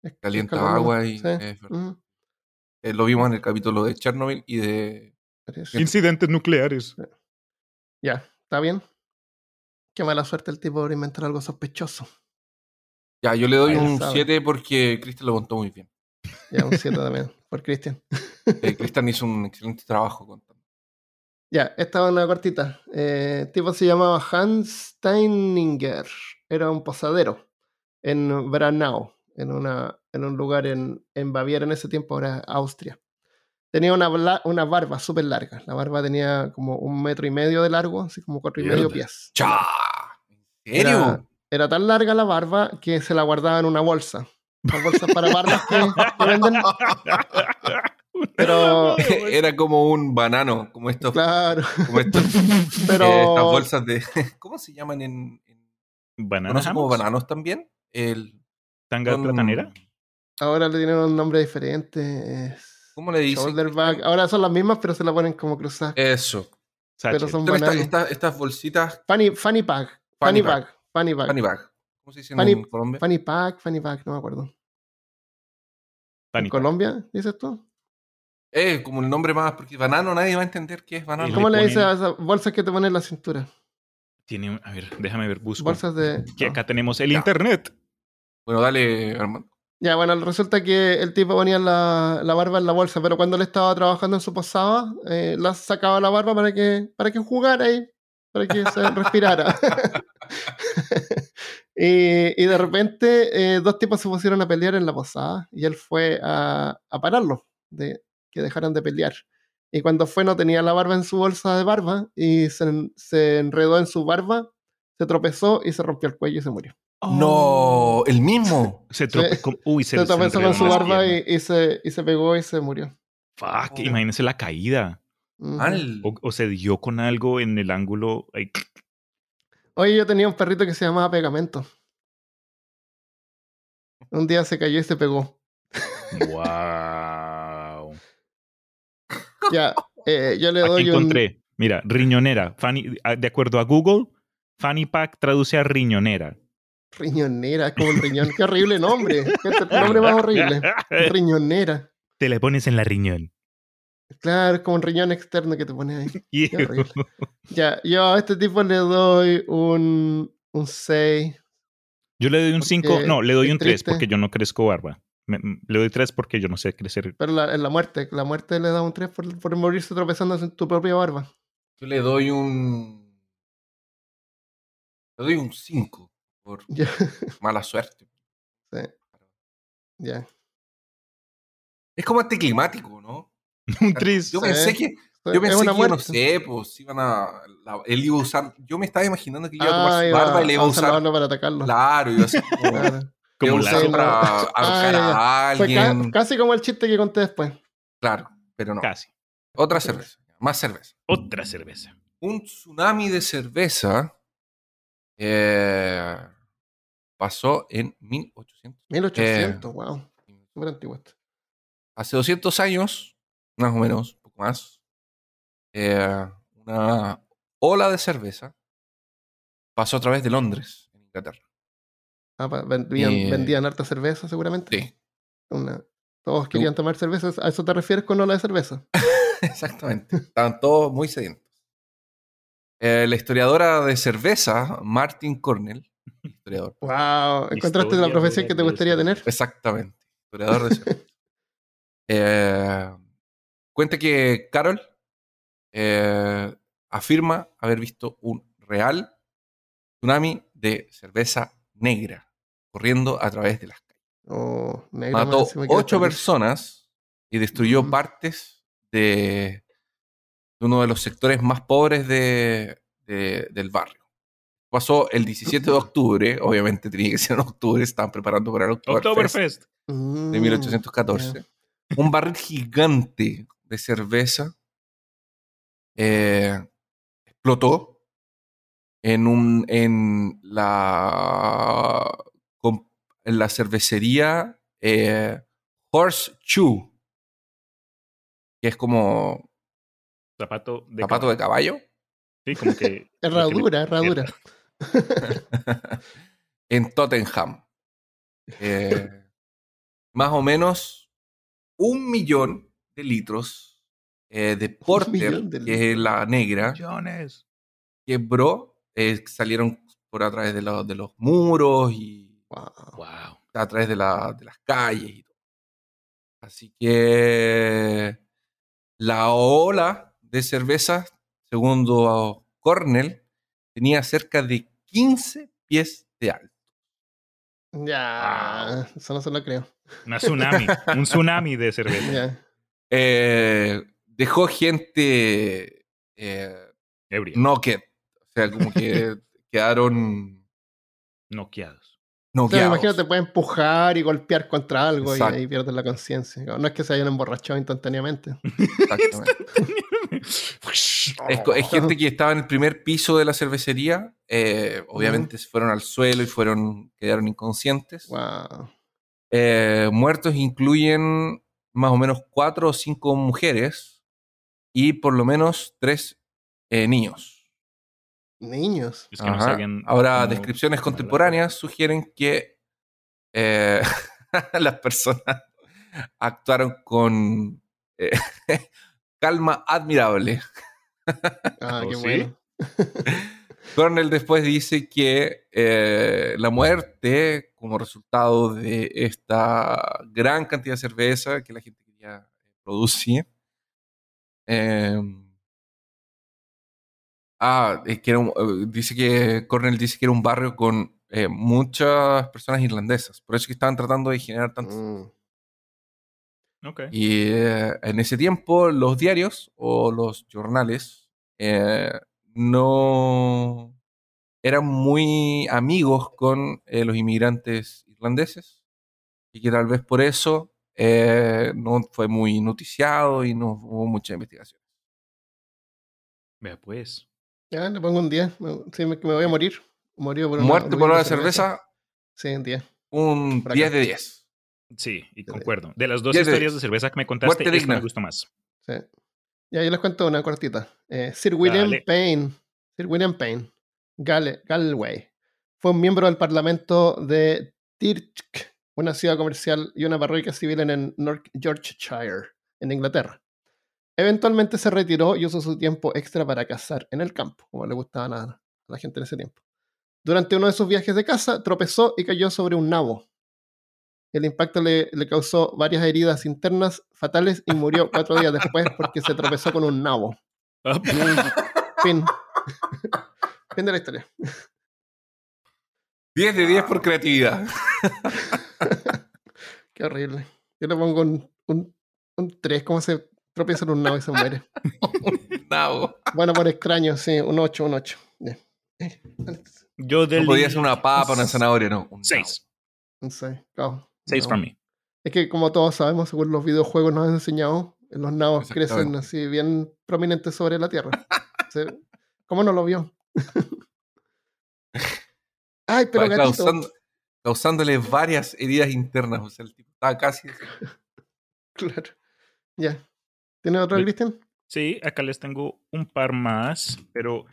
Es- Calienta agua y sí. es. Eh, lo vimos en el capítulo de Chernobyl y de. Incidentes nucleares. Ya, ¿está bien? Qué mala suerte el tipo por inventar algo sospechoso. Ya, yo le doy Ahí un sabe. 7 porque Cristian lo contó muy bien. Ya, un 7 también, por Cristian. Eh, Cristian hizo un excelente trabajo contando. Ya, esta es una cortita. Eh, el tipo se llamaba Hans Steininger. Era un posadero en Branau, en, una, en un lugar en, en Baviera en ese tiempo, ahora Austria. Tenía una, una barba súper larga. La barba tenía como un metro y medio de largo, así como cuatro y medio pies. ¡Cha! ¿En serio? Era, era tan larga la barba que se la guardaba en una bolsa. Las bolsas para barbas que, que venden. <laughs> Pero, Era como un banano, como estos, claro, como estos <laughs> pero eh, estas bolsas de. <laughs> ¿Cómo se llaman en. en ¿Banana ¿Conocen como bananos también? El, ¿Tanga son- platanera? ahora le tienen un nombre diferente. es ¿Cómo le dicen? shoulder bag. Ahora son las mismas, pero se la ponen como cruzadas. Eso. pero Sachet. son Son estas, bananos. estas, estas bolsitas Funny, funny pack. Funny Funny pack. bag. Funny bag. funny bag. ¿Cómo se dice Funny- en Colombia? Funny pack, funny bag, no me acuerdo. Fanny ¿En Colombia, dices tú? Eh, como el nombre más, porque banano nadie va a entender qué es banano. ¿Cómo le, ponen- dices a esas bolsas que te ponen en la cintura? Tiene a ver, déjame ver, busco. Bolsas de. Que acá tenemos el Ya. internet. Bueno, dale, Armando. Ya, bueno, resulta que el tipo ponía la, la barba en la bolsa, pero cuando él estaba trabajando en su posada, eh, la sacaba la barba para que, para que jugara ahí, para que se <laughs> respirara. <laughs> y, y de repente, eh, dos tipos se pusieron a pelear en la posada y él fue a, a pararlos, de que dejaran de pelear. Y cuando fue, no tenía la barba en su bolsa de barba y se, en- se enredó en su barba, se tropezó y se rompió el cuello y se murió. No, el mismo. Se trope- con- Uy, se, Se se tropezó con su barba y, se, y se pegó y se murió. Fuck, Oh. imagínense la caída. Mal. O, o se dio con algo en el ángulo. ay, Oye, yo tenía un perrito que se llamaba Pegamento. Un día se cayó y se pegó. Wow. Ya, eh, yo le Aquí doy un. encontré. Mira, riñonera. Fanny- de acuerdo a Google, Fanny Pack traduce a riñonera. Riñonera, como un riñón. Qué horrible nombre. Qué <laughs> nombre más horrible. <laughs> Riñonera. Te le pones en la riñón. Claro, es como un riñón externo que te pones ahí. <laughs> Ya, yo a este tipo le doy un, un 6. Yo le doy un 5. Porque No, le doy un 3 triste. porque yo no crezco barba. Me- le doy 3 porque yo no sé crecer. Pero la, en la muerte, la muerte le da un 3 por, por morirse tropezando en tu propia barba. Yo le doy un. Le doy un 5 por <laughs> mala suerte. sí. Ya. Es como anticlimático, ¿no? <laughs> un 3. Yo pensé que, yo pensé una que yo no sé, pues iban a. la- él iba a usar. Yo me estaba imaginando que iba a tomar Ah, su iba barba y le iba a usar. para atacarlo. Claro, iba a ser <laughs> como. La- para <laughs> Ah, ahorcar a Fue ca- alguien. casi como el chiste que conté después. Claro, pero no. Casi. Otra cerveza. Más cerveza. Otra cerveza. un tsunami de cerveza eh, pasó en 1800. 1800, Eh, wow. Súper antiguo esto. Hace 200 años, más o menos, un poco más, eh, una ola de cerveza pasó a través de Londres, en Inglaterra. Ah, vendían, Eh, vendían harta cerveza, seguramente. Sí, Una- todos querían tomar cerveza. ¿A eso te refieres con ola de cerveza? <laughs> exactamente. Estaban todos muy sedientos. Eh, la historiadora de cerveza, Martin Cornell, <laughs> historiador, Wow. ¿Encontraste la Historia profesión que te gustaría tener? Exactamente. Historiador de cerveza. <laughs> Cuenta que Carol eh, afirma haber visto un real tsunami de cerveza negra corriendo a través de las calles. Oh, Mató ocho personas y destruyó Mm. partes de, de uno de los sectores más pobres de- de- del barrio. Pasó el 17 de <laughs> octubre, obviamente tenía que ser en octubre, estaban preparando para el Oktoberfest Oktoberfest. Mm, de 1814. Un barril gigante de cerveza eh, explotó en, un, en, la, en la cervecería eh, Horseshoe, que es como Zapato de zapato de caballo. caballo. Sí, como que. <laughs> Herradura, herradura. <laughs> en Tottenham. Eh, <laughs> más o menos un millón de litros eh, de <laughs> Porter, de que es la negra, Millones. quebró, eh, salieron por a través de, los- de los muros y Wow. Wow. a través de, la- de las calles y todo. Así que la ola de cerveza, segundo Cornell, tenía cerca de 15 pies de alto. Ya, eso no se lo creo. Una tsunami. un tsunami de <laughs> cerveza. Ya. Eh, dejó gente eh, Ebrio. knocked. O sea, como que <laughs> quedaron Noqueados. Sea, imagino te puede empujar y golpear contra algo y ahí pierdes la conciencia. No es que se hayan emborrachado instantáneamente. Exactamente. Es gente que estaba en el primer piso de la cervecería. eh, obviamente se fueron al suelo y fueron quedaron inconscientes. Wow. Eh, muertos incluyen más o menos cuatro o cinco mujeres y por lo menos tres eh, niños. Niños. Es que no Ajá. sabían Ahora, cómo descripciones la contemporáneas sugieren que eh, <laughs> las personas actuaron con eh, <laughs> calma admirable. Ah, ¿Oh, qué bueno. <laughs> Cornell después dice que eh, la muerte, como resultado de esta gran cantidad de cerveza que la gente quería producir, eh, ah, es que era un- eh, dice que Cornell dice que era un barrio con eh, muchas personas irlandesas, por eso es que estaban tratando de generar tantos. Mm. Ok. Y eh, en ese tiempo los diarios o los jornales eh, no eran muy amigos con eh, los inmigrantes irlandeses y que tal vez por eso eh, no fue muy noticiado y no hubo mucha investigación. Vea pues. Ya, le pongo un 10. Me, sí, me, que me voy a morir. Murió por una Muerte por de cerveza, Sí, un 10. un Por acá. 10 de 10. Sí, y concuerdo. De las dos historias de cerveza que me contaste, esta me gusta más. Sí. Ya, yo les cuento una cortita. Eh, Sir William Dale. Payne, Sir William Payne, Gale- Galway, fue un miembro del Parlamento de Tirch, una ciudad comercial y una parroquia civil en el North Yorkshire, en Inglaterra. Eventualmente se retiró y usó su tiempo extra para cazar en el campo, como le gustaba a, a la gente en ese tiempo. Durante uno de sus viajes de caza, tropezó y cayó sobre un nabo. El impacto le, le causó varias heridas internas fatales y murió cuatro días después porque se tropezó con un nabo. <laughs> Fin. fin de la historia. 10 de 10 por creatividad. <laughs> Qué horrible. Yo le pongo un, un, un 3, como se tropieza en un nabo y se muere. <laughs> No, Bueno, por extraño, sí, un 8, un 8. Bien. Eh, Alex, Yo no del podía ser una papa, una zanahoria, no. un Seis. Un 6. Cao. Seis No. para mí. Es que como todos sabemos, según los videojuegos nos han enseñado, los nabos crecen así bien prominentes sobre la Tierra. <laughs> ¿Cómo no lo vio? <laughs> Ay, pero Va gatito. causando- causándole varias heridas internas. O sea, el tipo estaba casi. <laughs> Claro. Ya. ¿Tiene otro. Cristian? Sí, acá les tengo un par más, pero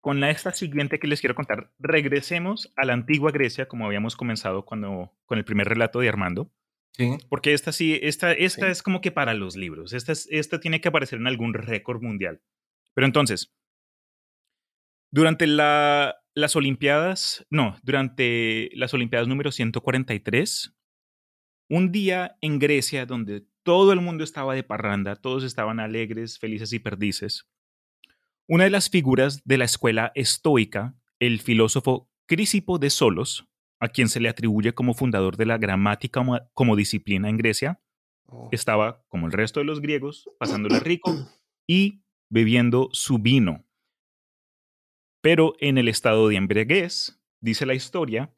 con la, esta siguiente que les quiero contar, regresemos a la antigua Grecia, como habíamos comenzado cuando, con el primer relato de Armando, Sí. porque esta sí, esta, esta Sí. es como que para los libros, esta, es- esta tiene que aparecer en algún récord mundial. Pero entonces, durante la- las Olimpiadas, no, durante las Olimpiadas número 143, un día en Grecia donde todo el mundo estaba de parranda, todos estaban alegres, felices y perdices, una de las figuras de la escuela estoica, el filósofo Crisipo de Solos, a quien se le atribuye como fundador de la gramática como, disciplina en Grecia, Oh. estaba, como el resto de los griegos, pasándola rico y bebiendo su vino. Pero en el estado de embriaguez, dice la historia,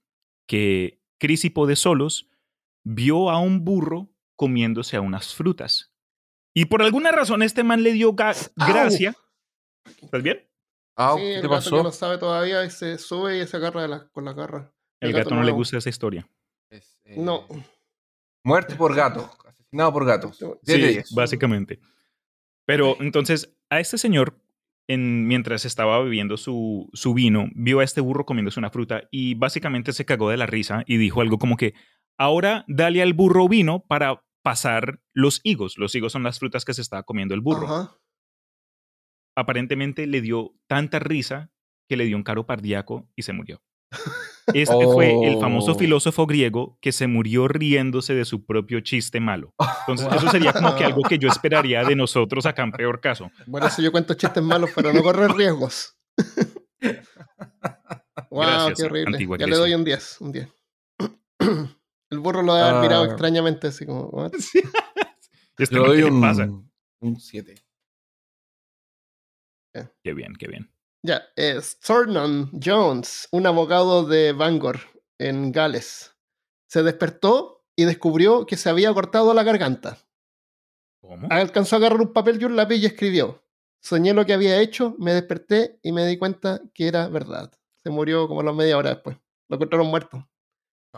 que Crisipo de Solos vio a un burro comiéndose a unas frutas. Y por alguna razón este man le dio gracia. ¿Estás bien? Ah, sí, ¿qué el te gato que pasó? no sabe todavía y se sube y se agarra de la- con la garra. El gato no le gusta esa historia. Es, eh, No. Muerte por gato. <laughs> Asesinado por gatos. Sí, 10 de Sí, 10. básicamente. Pero entonces, a este señor, en, mientras estaba bebiendo su, su vino, vio a este burro comiéndose una fruta y básicamente se cagó de la risa y dijo algo como que, ahora dale al burro vino para pasar los higos. Los higos son las frutas que se estaba comiendo el burro. Ajá aparentemente le dio tanta risa que le dio un caro cardíaco y se murió. Este fue el famoso oh. filósofo griego que se murió riéndose de su propio chiste malo. Entonces, eso sería como que <laughs> algo que yo esperaría de nosotros acá en peor caso. Bueno, eso yo cuento chistes malos, pero no corro riesgos. <laughs> wow, qué horrible. Ya le doy un 10, un 10. <clears throat> El burro lo ha mirado ah. extrañamente, así como, ¿what? <laughs> Este doy pasa? un 7. Eh. Qué bien, qué bien. Ya, es Jones, un abogado de Bangor, en Gales, se despertó y descubrió que se había cortado la garganta. ¿Cómo? Alcanzó a agarrar un papel y un lápiz y escribió. Soñé lo que había hecho, me desperté y me di cuenta que era verdad. Se murió como a la media hora después. Lo encontraron muerto.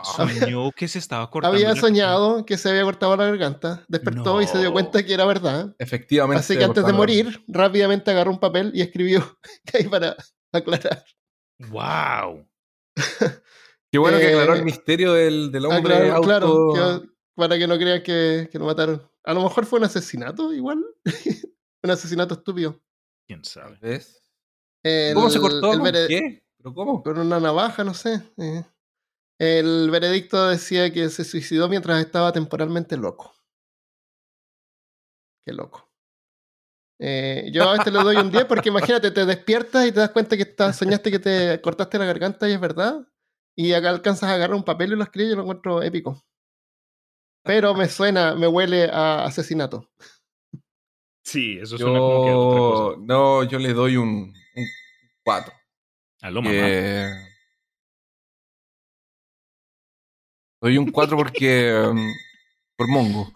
Soñó que se estaba cortando. Había soñado que se había cortado la garganta, despertó y se dio cuenta que era verdad. Efectivamente. Así que antes de morir, rápidamente agarró un papel y escribió <laughs> ahí para aclarar. ¡Wow! Qué bueno que aclaró Eh, el misterio del, del hombre Aclaró, auto... claro, que- para que no crean que, que lo mataron. A lo mejor fue un asesinato igual. <laughs> un asesinato estúpido. ¿Quién sabe? El- ¿Cómo se cortó? el ¿Con vere- qué? ¿Pero cómo? Con una navaja, no sé. eh. El veredicto decía que se suicidó mientras estaba temporalmente loco. Qué loco. Eh, yo a este le doy un 10 porque imagínate, te despiertas y te das cuenta que estás, soñaste que te cortaste la garganta y es verdad. Y acá alcanzas a agarrar un papel y lo escribes y lo encuentro épico. Pero me suena, me huele a asesinato. Sí, eso suena como que a otra cosa. No, yo le doy un 4. A lo mamá. Eh, Doy un 4 porque... um, por mongo.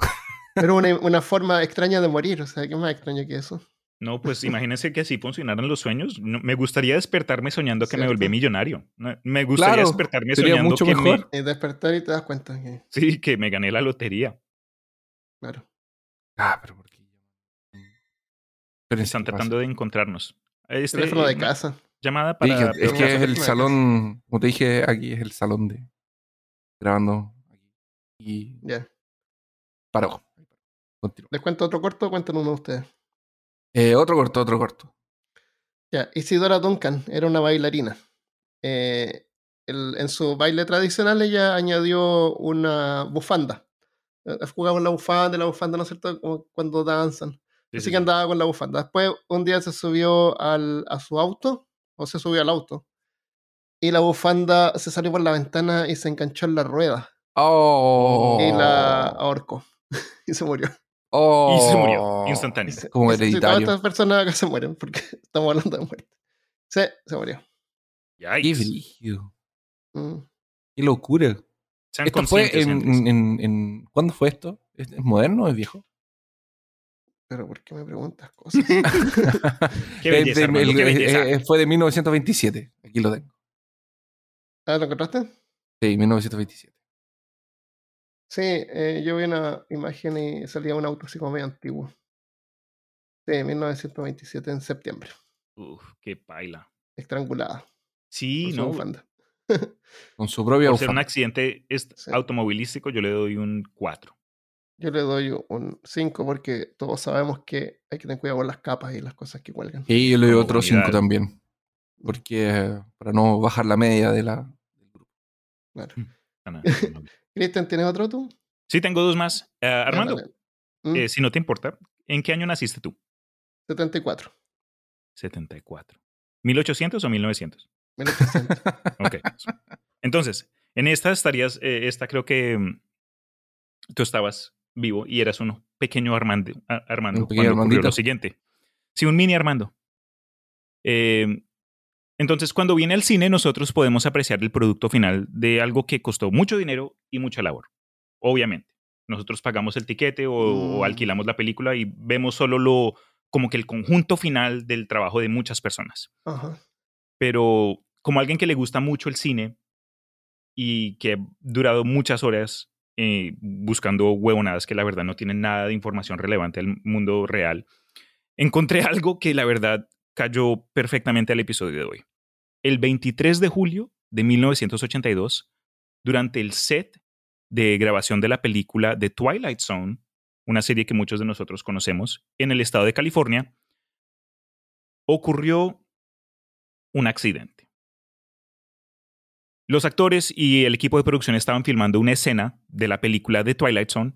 Pero una, una forma extraña de morir, o sea, ¿qué más extraño que eso? No, pues imagínense que así funcionaran los sueños. No- me gustaría despertarme soñando que me volví millonario. Me gustaría Claro, despertarme sería soñando mucho que me, mejor. Y despertar y te das cuenta que, sí, que me gané la lotería. claro. Ah, pero ¿por qué? Pero Están tratando de encontrarnos. Este, Teléfono de casa. Llamada Sí, para... que- es que es el salón, como te dije, aquí es el salón de grabando. Y Ya. paró. Continúa. ¿Les cuento otro corto o cuentan uno de ustedes? Eh, otro corto, otro corto. Ya, Isidora Duncan era una bailarina. Eh, el- en su baile tradicional ella añadió una bufanda. Eh, Jugaba con la bufanda, y la bufanda, ¿no es cierto? Como cuando danzan. Sí, Así sí, que andaba con la bufanda. Después un día se subió al, a su auto, o se subió al auto, y la bufanda se salió por la ventana y se enganchó en la rueda Oh. y la ahorcó <laughs> y se murió. Oh. Y se murió instantáneo. Se- Como y se- sí, todas hereditario. estas personas acá se mueren porque <laughs> estamos hablando de muerte. Sí, se murió. Qué. Mm. Qué locura. Esto fue en, en, en- en- ¿Cuándo fue esto? ¿Es, es moderno o es viejo? Pero ¿por qué me preguntas cosas? Qué Es belleza, de- Armando, el- qué belleza. eh, fue de 1927. Aquí lo tengo. ¿Ah, ¿Lo encontraste? Sí, 1927. Sí, eh, yo vi una imagen y salía un auto así como medio antiguo. Sí, 1927 en septiembre. Uf, qué paila. Estrangulada. Sí, no. Con su propia Por ser un accidente Sí. automovilístico, yo le doy un 4. Yo le doy un 5 porque todos sabemos que hay que tener cuidado con las capas y las cosas que cuelgan. Y yo le doy otro unidad. 5 también. Porque eh, para no bajar la media de la. Claro. No, no, <laughs> no. Cristian, ¿tienes otro tú? Sí, tengo dos más. Eh, Armando. Mm, eh, si no te importa, ¿en qué año naciste tú? 74. 74. ¿1800 o 1900? 1800. <laughs> Ok. Entonces, en esta estarías, eh, esta creo que mm, tú estabas vivo y eras un pequeño Armando, Armando Un pequeño cuando ocurrió lo siguiente. Sí, un mini Armando. Eh, entonces, cuando viene al cine, nosotros podemos apreciar el producto final de algo que costó mucho dinero y mucha labor. Obviamente. Nosotros pagamos el tiquete o, o Mm. alquilamos la película y vemos solo lo, como que el conjunto final del trabajo de muchas personas. Ajá. Pero como alguien que le gusta mucho el cine y que ha durado muchas horas eh, buscando huevonadas que la verdad no tienen nada de información relevante al mundo real, encontré <laughs> algo que la verdad cayó perfectamente al episodio de hoy. El 23 de julio de 1982, durante el set de grabación de la película The Twilight Zone, una serie que muchos de nosotros conocemos, en el estado de California, ocurrió un accidente. Los actores y el equipo de producción estaban filmando una escena de la película The Twilight Zone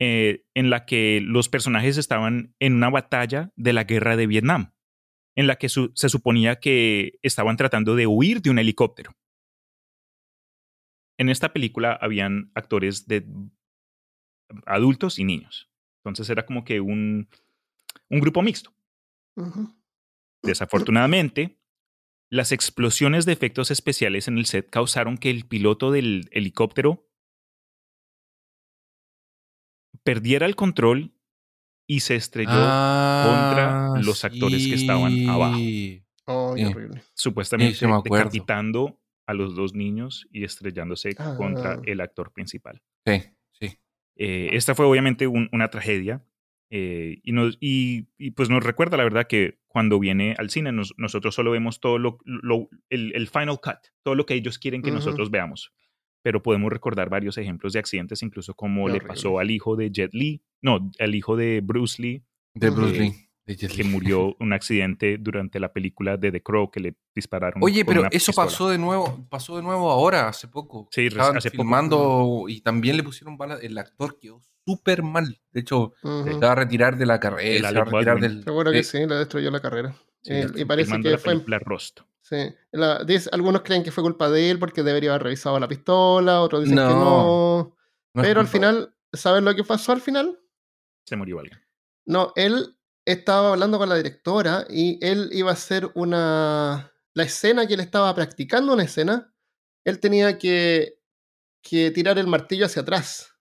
eh, en la que los personajes estaban en una batalla de la guerra de Vietnam, en la que se suponía que estaban tratando de huir de un helicóptero. En esta película habían actores de adultos y niños. Entonces era como que un, un grupo mixto. Desafortunadamente, las explosiones de efectos especiales en el set causaron que el piloto del helicóptero perdiera el control y se estrelló contra Ah, los actores que estaban abajo. Oh, Sí. horrible. Supuestamente Sí, decapitando a los dos niños y estrellándose contra Ah. el actor principal. Sí, sí. Eh, esta fue obviamente un- una tragedia eh, y, nos, y, y, pues nos recuerda la verdad que cuando viene al cine nos- nosotros solo vemos todo lo, lo- el, el final cut, todo lo que ellos quieren que Ujú. nosotros veamos. Pero podemos recordar varios ejemplos de accidentes, incluso como Qué le horrible. pasó al hijo de Jet Li, no, al hijo de Bruce Lee, De Bruce Eh, Lee. de Jet que murió <laughs> un accidente durante la película de The Crow que le dispararon. Oye, con pero una eso pistola. pasó de nuevo, pasó de nuevo ahora, hace poco. Sí, Estaban hace poco. filmando y también le pusieron balas. El actor quedó súper mal. De hecho, se va a retirar de la carrera. Se va a retirar Baldwin. del. Seguro que Sí. sí, le destruyó la carrera. Sí, Eh, y parece filmando que la fue. Rust. Sí. La- dice- algunos creen que fue culpa de él porque debería haber revisado la pistola, otros dicen que No, no. Pero al final, ¿sabes lo que pasó al final? Se murió alguien. No, él estaba hablando con la directora y él iba a hacer una. La escena que él estaba practicando, una escena, él tenía que, que tirar el martillo hacia atrás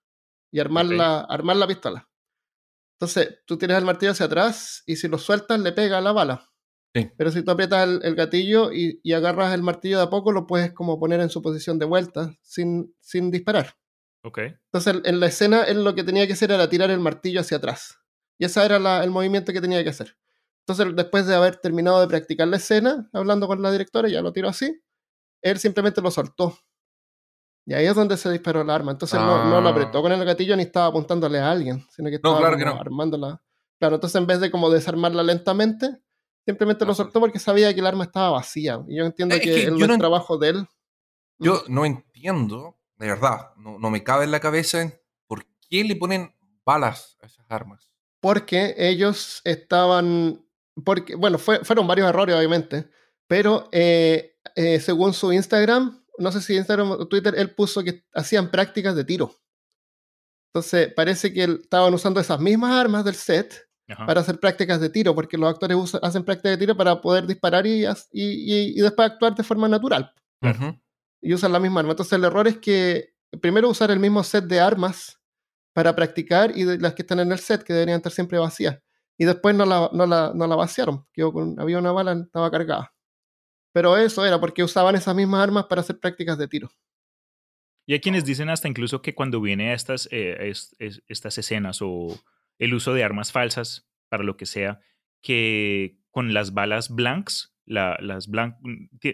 y armar, la, armar la pistola. Entonces, tú tiras el martillo hacia atrás y si lo sueltas, le pega la bala. Sí. Pero si tú aprietas el, el gatillo y, y agarras el martillo de a poco, lo puedes como poner en su posición de vuelta sin, sin disparar. Ok. Entonces, en la escena, él lo que tenía que hacer era tirar el martillo hacia atrás. Y ese era la- el movimiento que tenía que hacer. Entonces, después de haber terminado de practicar la escena, hablando con la directora, ya lo tiró así, él simplemente lo soltó. Y ahí es donde se disparó el arma. Entonces, no, no lo apretó con el gatillo ni estaba apuntándole a alguien, sino que estaba claro que no. armándola. Claro, entonces en vez de como desarmarla lentamente, simplemente lo soltó porque sabía que el arma estaba vacía. Y yo entiendo Es que, que el yo no en- trabajo de él. Yo no entiendo, de verdad, no, no me cabe en la cabeza por qué le ponen balas a esas armas. porque ellos estaban, porque, bueno, fue- fueron varios errores obviamente, pero eh, eh, según su Instagram, no sé si Instagram o Twitter, él puso que hacían prácticas de tiro. Entonces parece que él- estaban usando esas mismas armas del set Ajá. para hacer prácticas de tiro, porque los actores usa- hacen prácticas de tiro para poder disparar y, as- y, y- y después actuar de forma natural y usan la misma arma. Entonces el error es que primero usar el mismo set de armas para practicar y de las que están en el set, que deberían estar siempre vacías. Y después no la, no la, no la vaciaron, con, había una bala, estaba cargada. Pero eso era porque usaban esas mismas armas para hacer prácticas de tiro. Y hay quienes dicen hasta incluso que cuando viene a estas, eh, es- es- estas escenas o el uso de armas falsas para lo que sea, que con las balas blanks, la- las blank,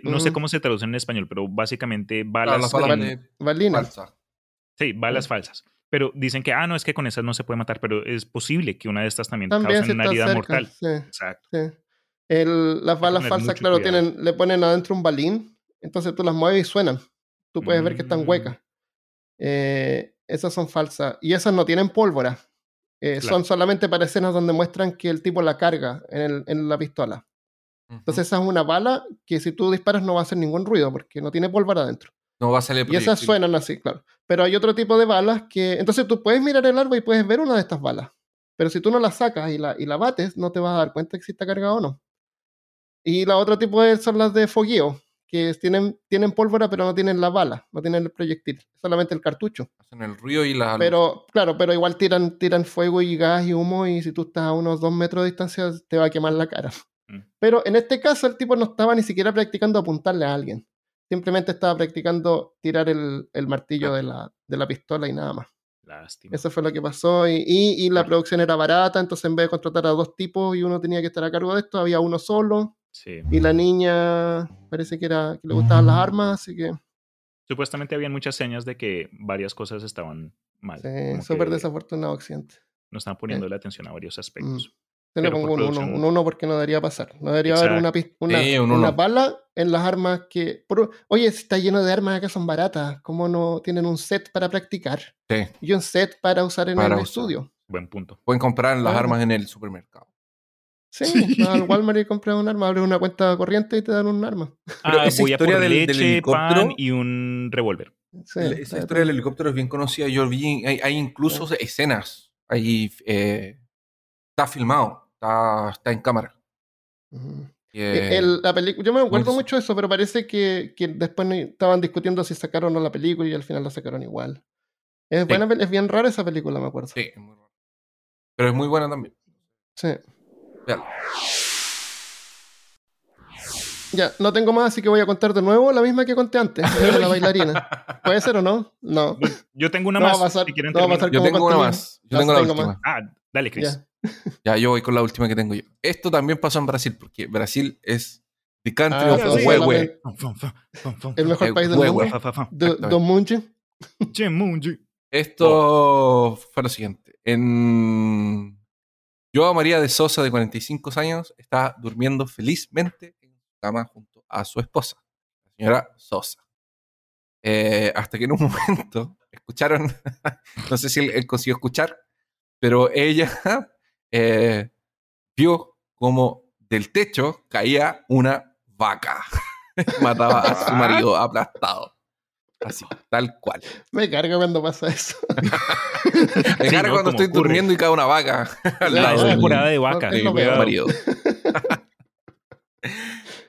no sé cómo se traducen en español, pero básicamente balas, las balas en- de Balina. falsa. sí, balas falsas. Pero dicen que, ah, no, es que con esas no se puede matar, pero es posible que una de estas también, También cause una herida cerca. mortal. Sí, Exacto. sí. El- las balas falsas, claro, cuidado. tienen, le ponen adentro un balín, entonces tú las mueves y suenan. Tú puedes ver que están Mm. huecas. Eh, esas son falsas. Y esas no tienen pólvora. Eh, Claro. Son solamente para escenas donde muestran que el tipo la carga en, el- en la pistola. Entonces esa es una bala que si tú disparas no va a hacer ningún ruido porque no tiene pólvora adentro. no va a salir Y esas suenan así, claro. Pero hay otro tipo de balas que... Entonces tú puedes mirar el árbol y puedes ver una de estas balas. Pero si tú no la sacas y la, y la bates, no te vas a dar cuenta que si está cargada o no. Y la otro tipo de- son las de fogueo, que tienen, tienen pólvora, pero no tienen la bala, no tienen el proyectil, solamente el cartucho. Hacen el ruido y la. Pero, claro, pero igual tiran, tiran fuego y gas y humo, y si tú estás a unos dos metros de distancia, te va a quemar la cara. Mm. Pero en este caso, el tipo no estaba ni siquiera practicando apuntarle a alguien. Simplemente estaba practicando tirar el, el martillo de la, de la pistola y nada más. Lástima. Eso fue lo que pasó. Y, y- y la producción era barata, entonces en vez de contratar a dos tipos y uno tenía que estar a cargo de esto, había uno solo. Sí. Y la niña parece que era que le gustaban las armas, así que Supuestamente habían muchas señas de que varias cosas estaban mal. sí, súper que desafortunado accidente. No estaban poniéndole atención a varios aspectos. Se le pongo un 1, producción- un 1 porque no debería pasar. No debería haber una, una, Sí, un una uno. bala en las armas que... por- Oye, si está lleno de armas acá son baratas. ¿Cómo no tienen un set para practicar? Sí. Y un set para usar en Para el usar. estudio. Buen punto. Pueden comprar las armas en el supermercado. Sí, vas al <laughs> Walmart y compras un arma, abres una cuenta corriente y te dan un arma. Ah, esa voy a historia por del- helicóptero- pan y un revólver. Sí, Esa historia del helicóptero es bien conocida. Yo vi, hay, hay incluso escenas. Hay, eh, está filmado, está, está en cámara. Ujú. Eh, El- la película, yo me acuerdo mucho de eso, pero parece que, que después estaban discutiendo si sacaron o no la película y al final la sacaron igual. Es, buena, pel- es bien rara esa película, me acuerdo. sí, es muy raro. Pero es muy buena también. Sí. Ya, no tengo más, así que voy a contar de nuevo la misma que conté antes, la <laughs> de la bailarina. ¿Puede ser o no? No. Yo tengo una No va más. a pasar- si quieren no va a pasar Yo tengo una más. Yo No, tengo la tengo última. más. Ah, dale, Chris. Ya. Ya, yo voy con la última que tengo yo. Esto también pasó en Brasil, porque Brasil es the country Ah, of sí, huehue. El mejor Eh, país del mundo. Don Munche. Che, Munji. Esto fue lo siguiente. En... Yo, María de Sosa, de 45 años, está durmiendo felizmente en su cama junto a su esposa, la señora Sosa. Eh, hasta que en un <laughs> momento escucharon, <laughs> no sé si él, él consiguió escuchar, pero ella <laughs> eh, vio como del techo caía una vaca. Mataba a su marido aplastado. Así, tal cual. Me carga cuando pasa eso. Me Sí, carga ¿no? cuando Como estoy ocurre. durmiendo y cae una vaca del- temporada de vaca. Peor. marido.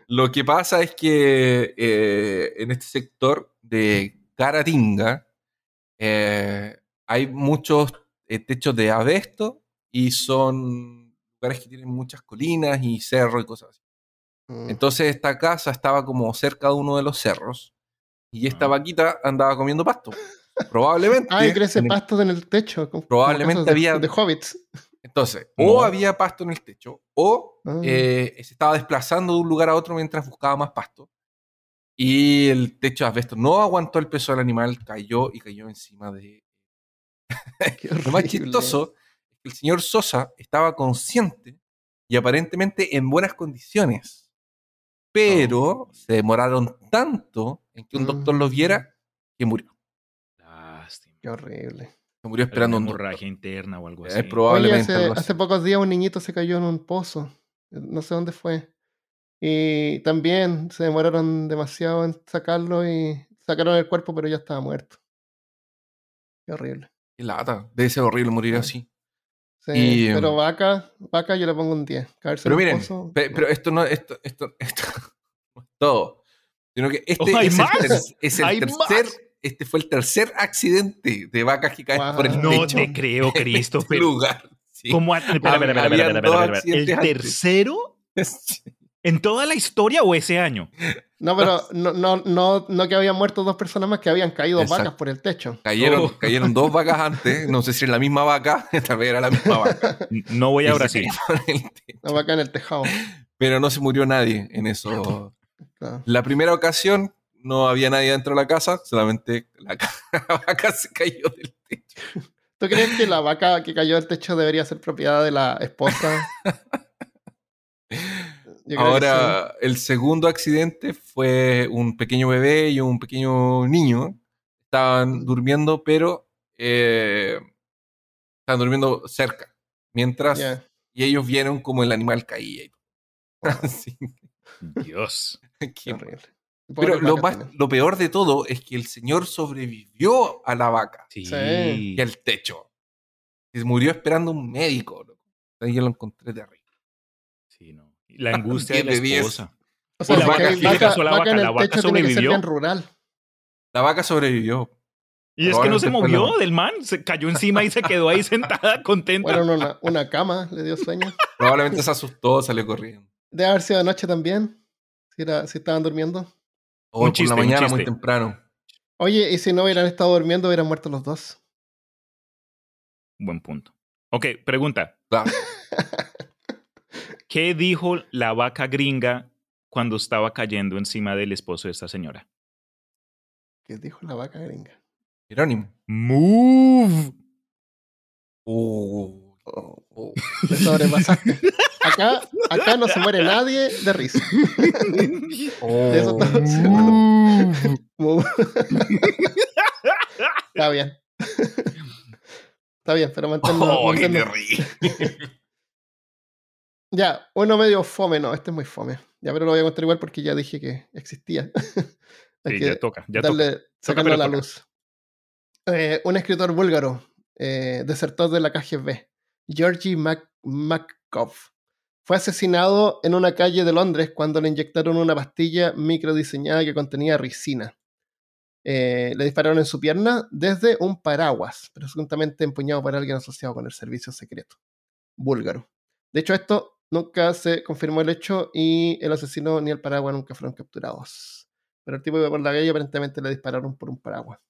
Lo que pasa es que eh, en este sector de Caratinga eh, hay muchos eh, techos de abesto y son lugares que tienen muchas colinas y cerros y cosas así. Mm. Entonces esta casa estaba como cerca de uno de los cerros y esta Ah. vaquita andaba comiendo pasto. Probablemente. Ay, crece en el- pastos en el techo. como- como Probablemente de- había- De hobbits. Entonces, No. o había pasto en el techo, o Ah. eh, se estaba desplazando de un lugar a otro mientras buscaba más pasto. Y el techo de asbesto no aguantó el peso del animal, cayó y cayó encima de... <laughs> Lo más chistoso es que el señor Sosa estaba consciente y aparentemente en buenas condiciones. Pero se demoraron tanto en que un doctor lo viera que murió. Lástima. Qué horrible. Se murió esperando Alguna un doctor. hemorragia interna o algo Es así. probablemente Oye, hace, hace pocos días un niñito se cayó en un pozo. No sé dónde fue. Y también se demoraron demasiado en sacarlo y sacaron el cuerpo, pero ya estaba muerto. Qué horrible. Qué lata. Debe ser horrible morir Sí. así. Sí, Y, em, pero vaca, vaca yo le pongo un 10. Caerse Pero miren, pozo, pe- no. pero esto no, esto, esto, <laughs> esto todo. Sino que este Oh, ¿hay es, el, ter- es el ¿Hay tercer, más? este fue el tercer accidente de vacas que caen por el Wow. No techo te creo, <laughs> en este lugar. ¿El tercero <laughs> en toda la historia o ese año? No, pero no, no, no, no que habían muerto dos personas más, que habían caído Exacto. vacas por el techo. Cayeron, Oh. cayeron dos vacas antes. No sé si es la misma vaca. <laughs> Tal vez era la misma vaca. No voy a Brasil. techo. La vaca en el tejado. Pero no se murió nadie en eso. Claro. La primera ocasión no había nadie dentro de la casa, solamente la ca- <laughs> la vaca se cayó del techo. ¿Tú crees que la vaca que cayó del techo debería ser propiedad de la esposa? <laughs> Ahora, el segundo accidente fue un pequeño bebé y un pequeño niño. Estaban durmiendo, pero eh, estaban durmiendo cerca. Mientras, y ellos vieron como el animal caía. y todo. <laughs> Así Dios. <laughs> Qué horrible. pero lo, más, peor de todo es que el señor sobrevivió a la vaca Sí. Y al techo. Y murió esperando un médico. loco. Ahí yo lo encontré terrible. Sí, no. La angustia de 10 la de 10. esposa. O sea, Por porque vaca, hay ¿qué le pasó a la vaca vaca? en el ¿La vaca techo tiene que ser sobrevivió? bien rural. La vaca sobrevivió. Y es que no se movió del man, se cayó encima y se quedó ahí <laughs> sentada contenta. Bueno, una, una cama, le dio sueño. Probablemente se asustó, salió corriendo. Debe haber sido de noche también. Si, era, si estaban durmiendo. O por chiste, la mañana muy temprano. Oye, y si no hubieran estado durmiendo, hubieran muerto los dos. Buen punto. Ok, pregunta. ¿Qué dijo la vaca gringa cuando estaba cayendo encima del esposo de esta señora? ¿Qué dijo la vaca gringa? Jerónimo. Move. Oh, oh, sobrepasaste. <laughs> Acá, acá no se muere nadie de risa. <laughs> oh. Eso <laughs> está- bien. Está bien, pero manténnos. Oh, qué manténnos- terrible. Ya, uno medio fome, no, este es muy fome. Ya, pero lo voy a contar igual porque ya dije que existía. <laughs> Hay Sí, que ya toca, ya toca. darle, sacarlo a pero la toca. luz. Eh, un escritor búlgaro, eh, desertor de la KGB, Georgi Mak- Makov, fue asesinado en una calle de Londres cuando le inyectaron una pastilla microdiseñada que contenía ricina. Eh, le dispararon en su pierna desde un paraguas, presuntamente empuñado por alguien asociado con el servicio secreto búlgaro. De hecho, esto nunca se confirmó el hecho y el asesino ni el paraguas nunca fueron capturados. Pero el tipo iba por la calle y aparentemente le dispararon por un paraguas.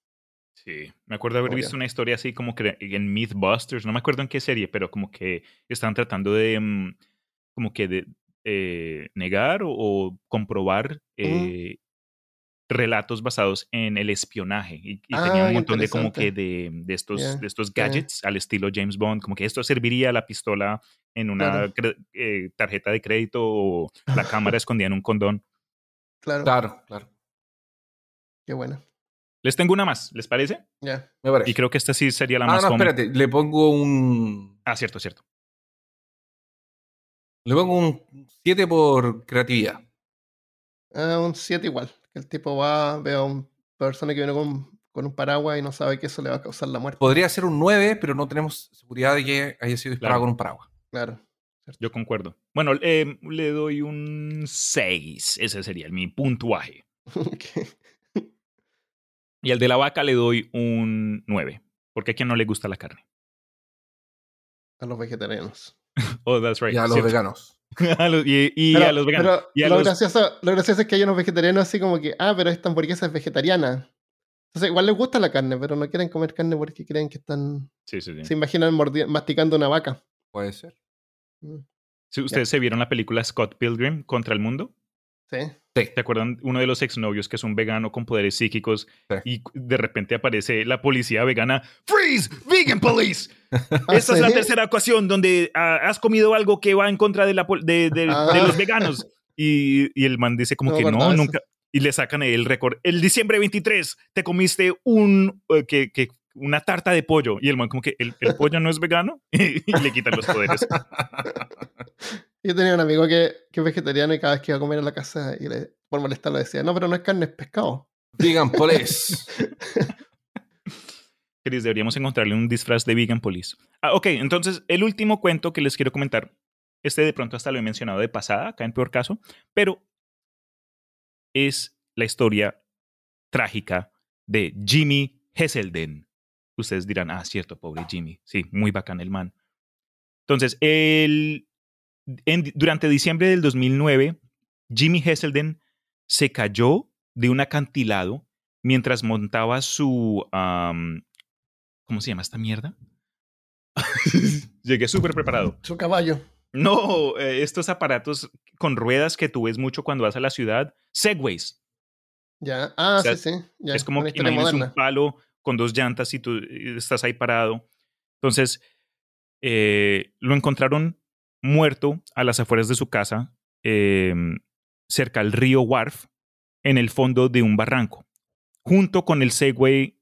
Sí, me acuerdo haber visto una historia así como que en Mythbusters, no me acuerdo en qué serie, pero como que estaban tratando de, mm, como que de eh, negar o, o comprobar eh, relatos basados en el espionaje y, y Ah, tenía un qué montón de como que de, de estos, de estos gadgets al estilo James Bond, como que esto serviría a la pistola en una Claro. eh, tarjeta de crédito o la cámara <laughs> escondida en un condón. Claro, Claro, claro. qué bueno. Les tengo una más, ¿les parece? Ya. Me parece. Y creo que esta sí sería la ah, más no, fome. espérate. Le pongo un. Ah, cierto, cierto. Le pongo un 7 por creatividad. Ah, un 7 igual. Que el tipo va, ve a una persona que viene con, con un paraguas y no sabe que eso le va a causar la muerte. Podría ser un 9, pero no tenemos seguridad de que haya sido disparado Claro. con un paraguas. Claro. Yo concuerdo. Bueno, eh, le doy un 6. Ese sería mi puntuaje. <laughs> Y al de la vaca le doy un 9. Porque a quien no le gusta la carne. a los vegetarianos. <laughs> Oh, that's right. y a los veganos. <laughs> A los- y y Pero- a los veganos. pero Y a lo, los- gracioso, lo gracioso es que hay unos vegetarianos así como que, ah, pero esta hamburguesa es vegetariana. Entonces, igual les gusta la carne, pero no quieren comer carne porque creen que están. Sí, sí, sí. Se imaginan masticando una vaca. Puede ser. Sí, ¿Ustedes se vieron la película Scott Pilgrim contra el mundo? Sí. Sí. ¿Se acuerdan? Uno de los exnovios que es un vegano con poderes psíquicos Sí. y de repente aparece la policía vegana. ¡Freeze! ¡Vegan Police! <laughs> Esta es la tercera ocasión donde ah, has comido algo que va en contra de, la, de, de- de Ah. los veganos. Y, y el man dice como No que no, eso. nunca. Y le sacan el récord. El diciembre 23 te comiste un eh, que, que una tarta de pollo. Y el man como que el, el pollo no es vegano. <laughs> y le quitan los poderes. <laughs> Yo tenía un amigo que, que es vegetariano y cada vez que iba a comer a la casa y le, por molestarlo decía, no, pero no es carne, es pescado. Vegan Police. <laughs> Chris, deberíamos encontrarle un disfraz de Vegan Police. Ah, ok, entonces el último cuento que les quiero comentar, este de pronto hasta lo he mencionado de pasada, acá en peor caso, pero es la historia trágica de Jimmy Hesselden. Ustedes dirán, ah, cierto, pobre Jimmy. Sí, muy bacán el man. Entonces, el, en- durante diciembre del 2009, Jimmy Hesselden se cayó de un acantilado mientras montaba su... ¿Cómo se llama esta mierda? <laughs> Llegué súper preparado. Su caballo. No, eh, estos aparatos con ruedas que tú ves mucho cuando vas a la ciudad, Segways. Ya. Ah, O sea, sí, sí. Ya. es como que un palo con dos llantas y tú estás ahí parado. Entonces, eh, lo encontraron muerto a las afueras de su casa, eh, cerca al río Wharf, en el fondo de un barranco, junto con el Segway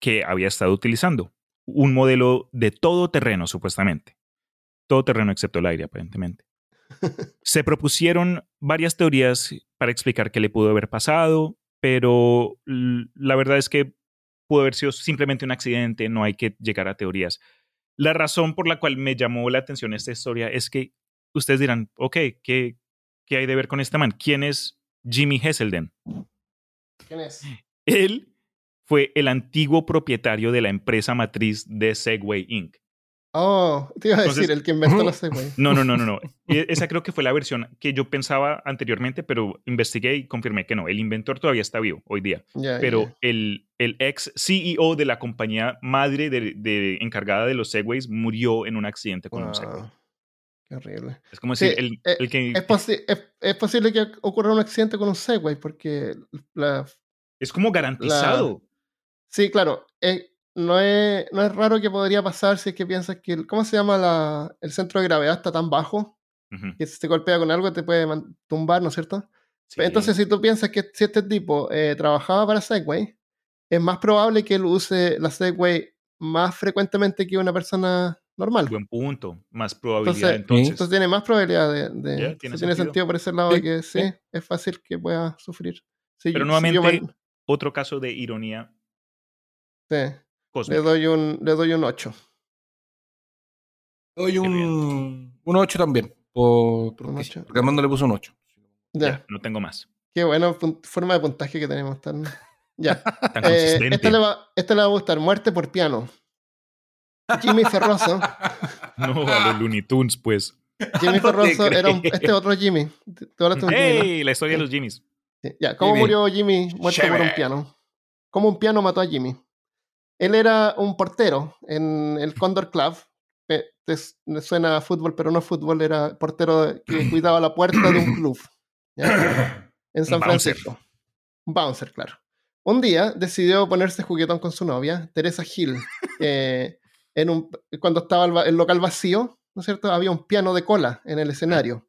que había estado utilizando. Un modelo de todo terreno, supuestamente. Todo terreno excepto el aire, aparentemente. <laughs> Se propusieron varias teorías para explicar qué le pudo haber pasado, pero la verdad es que pudo haber sido simplemente un accidente, no hay que llegar a teorías. La razón por la cual me llamó la atención esta historia es que ustedes dirán, ok, ¿qué, qué hay de ver con este man. ¿Quién es Jimmy Hesselden? ¿Quién es? Él fue el antiguo propietario de la empresa matriz de Segway Inc. Oh, te iba a Entonces- decir, el que inventó la Segway. No, no, no, no, no. E- Esa creo que fue la versión que yo pensaba anteriormente, pero investigué y confirmé que no. El inventor todavía está vivo hoy día. Pero el, el ex CEO de la compañía madre de, de- encargada de los Segways murió en un accidente con un Segway. Qué horrible. Es como Sí, decir, el, eh, el que Es, posi- es, es posible que ocurra un accidente con un Segway porque la, es como garantizado. Sí, claro. eh, no, es, no es raro que podría pasar si es que piensas que. el- ¿Cómo se llama la, el centro de gravedad? Está tan bajo que si te golpea con algo te puede tumbar, ¿no es cierto? Sí. Entonces, si tú piensas que si este tipo eh, trabajaba para Segway, es más probable que él use la Segway más frecuentemente que una persona normal. Buen punto. Más probabilidad. Entonces- Entonces, Entonces tiene más probabilidad de. tiene sentido. sentido por ese lado de que sí, es fácil que pueda sufrir. Pero yo- nuevamente, si yo man- otro caso de ironía sí, le doy un, le doy un 8. Doy Qué un, un 8 también. Por, por Un porque Armando le puso un 8. Ya. Ya, no tengo más. Qué bueno, pun- forma de puntaje que tenemos. Tan... <laughs> Ya. Tan Eh, consistente. esta, le va, esta le va a gustar. Muerte por piano. Jimmy <laughs> Ferroso. No, a los Looney Tunes, pues. Jimmy <laughs> No Ferroso era un, este otro Jimmy. Tú un Jimmy, ¿no? ¡Hey! La historia de los Jimmys. Sí, Ya, ¿cómo Jimmy. murió Jimmy muerto por un Chévere. piano? ¿Cómo un piano mató a Jimmy? Él era un portero en el Condor Club. Eh, me suena a fútbol, pero no fútbol, era portero que <coughs> cuidaba la puerta de un club. ¿ya? <coughs> En San. Francisco. Un bouncer, claro. Un día decidió ponerse juguetón con su novia, Teresa Hill. eh, en un, cuando estaba el, el local vacío, ¿no es cierto? Había un piano de cola en el escenario.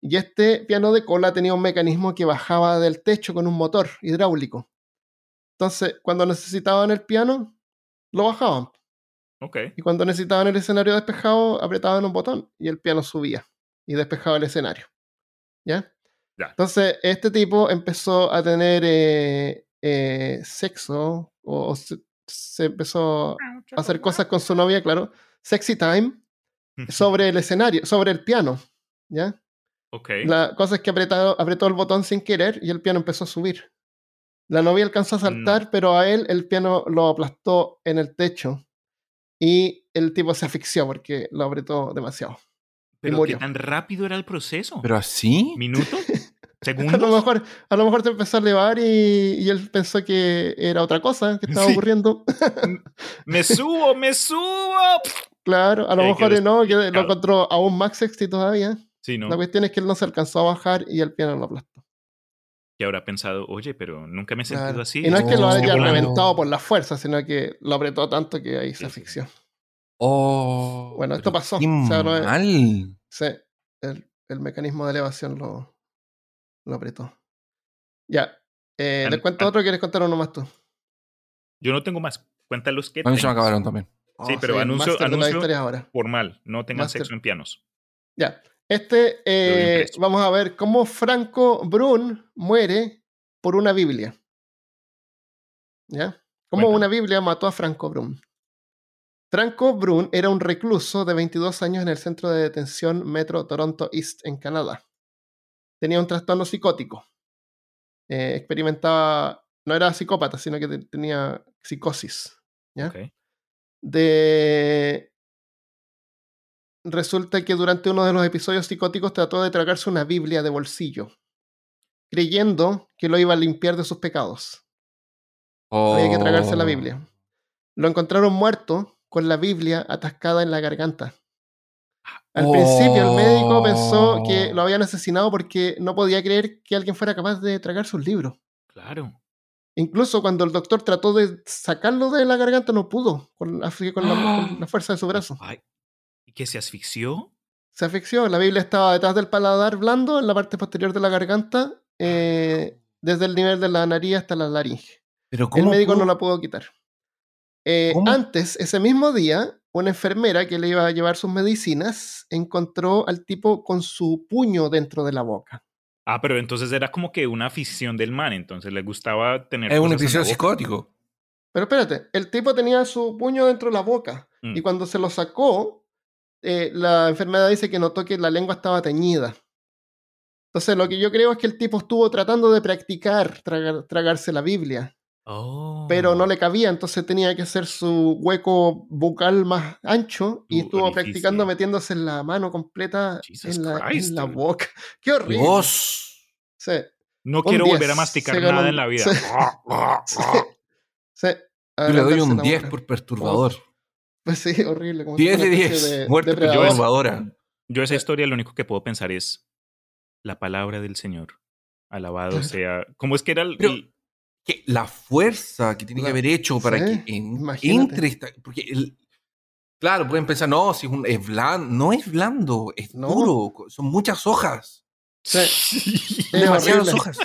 Y este piano de cola tenía un mecanismo que bajaba del techo con un motor hidráulico. Entonces, cuando necesitaban el piano, lo bajaban. Ok. Y cuando necesitaban el escenario despejado, apretaban un botón y el piano subía y despejaba el escenario. ¿Ya? Entonces, este tipo empezó a tener eh, eh, sexo o, o se, se empezó a hacer cosas con su novia, claro. Sexy time sobre el escenario, sobre el piano. ¿Ya? Ok. La cosa es que apretado, apretó el botón sin querer y el piano empezó a subir. La novia alcanzó a saltar, pero a él el piano lo aplastó en el techo y el tipo se asfixió porque lo apretó demasiado. Pero murió. qué tan rápido era el proceso. ¿Pero así? ¿Minutos? <laughs> A lo ¿Segundos? mejor, a lo mejor te empezó a elevar y, y él pensó que era otra cosa que estaba Sí. ocurriendo. <laughs> ¡Me subo! ¡Me subo! claro, a lo mejor no, que lo encontró aún más sexy todavía. Sí, ¿no? La cuestión es que él no se alcanzó a bajar y el piano lo aplastó. Que habrá pensado, oye, pero nunca me he sentido Claro. así. Y no es que lo haya volando. reventado por la fuerza, sino que lo apretó tanto que ahí se Sí, sí. asfixió. Oh, Bueno, esto pero pasó. qué O sea, no es- mal. Sí, el, el mecanismo de elevación lo, lo apretó. Ya. Eh, ¿Les cuento an- otro o quieres contar uno más tú? Yo no tengo más. Cuéntalos que A mí se me acabaron también. Sí, Oh, pero soy el anuncio- anuncio- ahora. Formal. No tengan Master. sexo en pianos. Ya. Este, eh, vamos a ver cómo Franco Brun muere por una Biblia. ¿Ya? Cómo una Biblia mató a Franco Brun. Franco Brun era un recluso de 22 años en el centro de detención Metro Toronto East en Canadá. Tenía un trastorno psicótico. Eh, experimentaba, no era psicópata, sino que te- tenía psicosis. ¿ya? De... Resulta que durante uno de los episodios psicóticos trató de tragarse una Biblia de bolsillo, creyendo que lo iba a limpiar de sus pecados. Había que tragarse la Oh. Biblia. Lo encontraron muerto con la Biblia atascada en la garganta. Al principio el médico pensó que lo habían asesinado porque no podía creer que alguien fuera capaz de tragarse un libro. Claro. Incluso cuando el doctor trató de sacarlo de la garganta no pudo, con, así que con la, con la fuerza de su brazo. Ay, ¿Y que se asfixió? Se asfixió. La Biblia estaba detrás del paladar blando, en la parte posterior de la garganta, eh, desde el nivel de la nariz hasta la laringe. Pero El ¿cómo médico no la pudo quitar. Eh, antes, ese mismo día, una enfermera que le iba a llevar sus medicinas encontró al tipo con su puño dentro de la boca. Ah, pero entonces era como que una afición del man, entonces le gustaba tener Es un episodio psicótico. Pero espérate, el tipo tenía su puño dentro de la boca Mm. y cuando se lo sacó, eh, la enfermera dice que notó que la lengua estaba teñida. Entonces, lo que yo creo es que el tipo estuvo tratando de practicar tragar- tragarse la Biblia, Oh. pero no le cabía, entonces tenía que hacer su hueco bucal más ancho y Su estuvo orificio. practicando metiéndose en la mano completa en la, en boca. <laughs> ¡Qué horrible! Dios. Sí, No Un quiero 10. volver a masticar Se nada en la <laughs> vida. sí. <laughs> sí. Yo le doy un Agrandarse la 10 boca. por perturbador. Pues sí, horrible. como 10 una de especie 10. de Muerte perturbadora. Yo esa historia lo único que puedo pensar es la palabra del Señor. Alabado sea. ¿Cómo es que era el, Pero- el- Que la fuerza que tiene que haber hecho para sí, que en- entre esta. Porque el- claro, pueden pensar, no, si es, un, es blando. No es blando, es No. duro. Son muchas hojas. Sí. <laughs> Demasiadas horrible. hojas.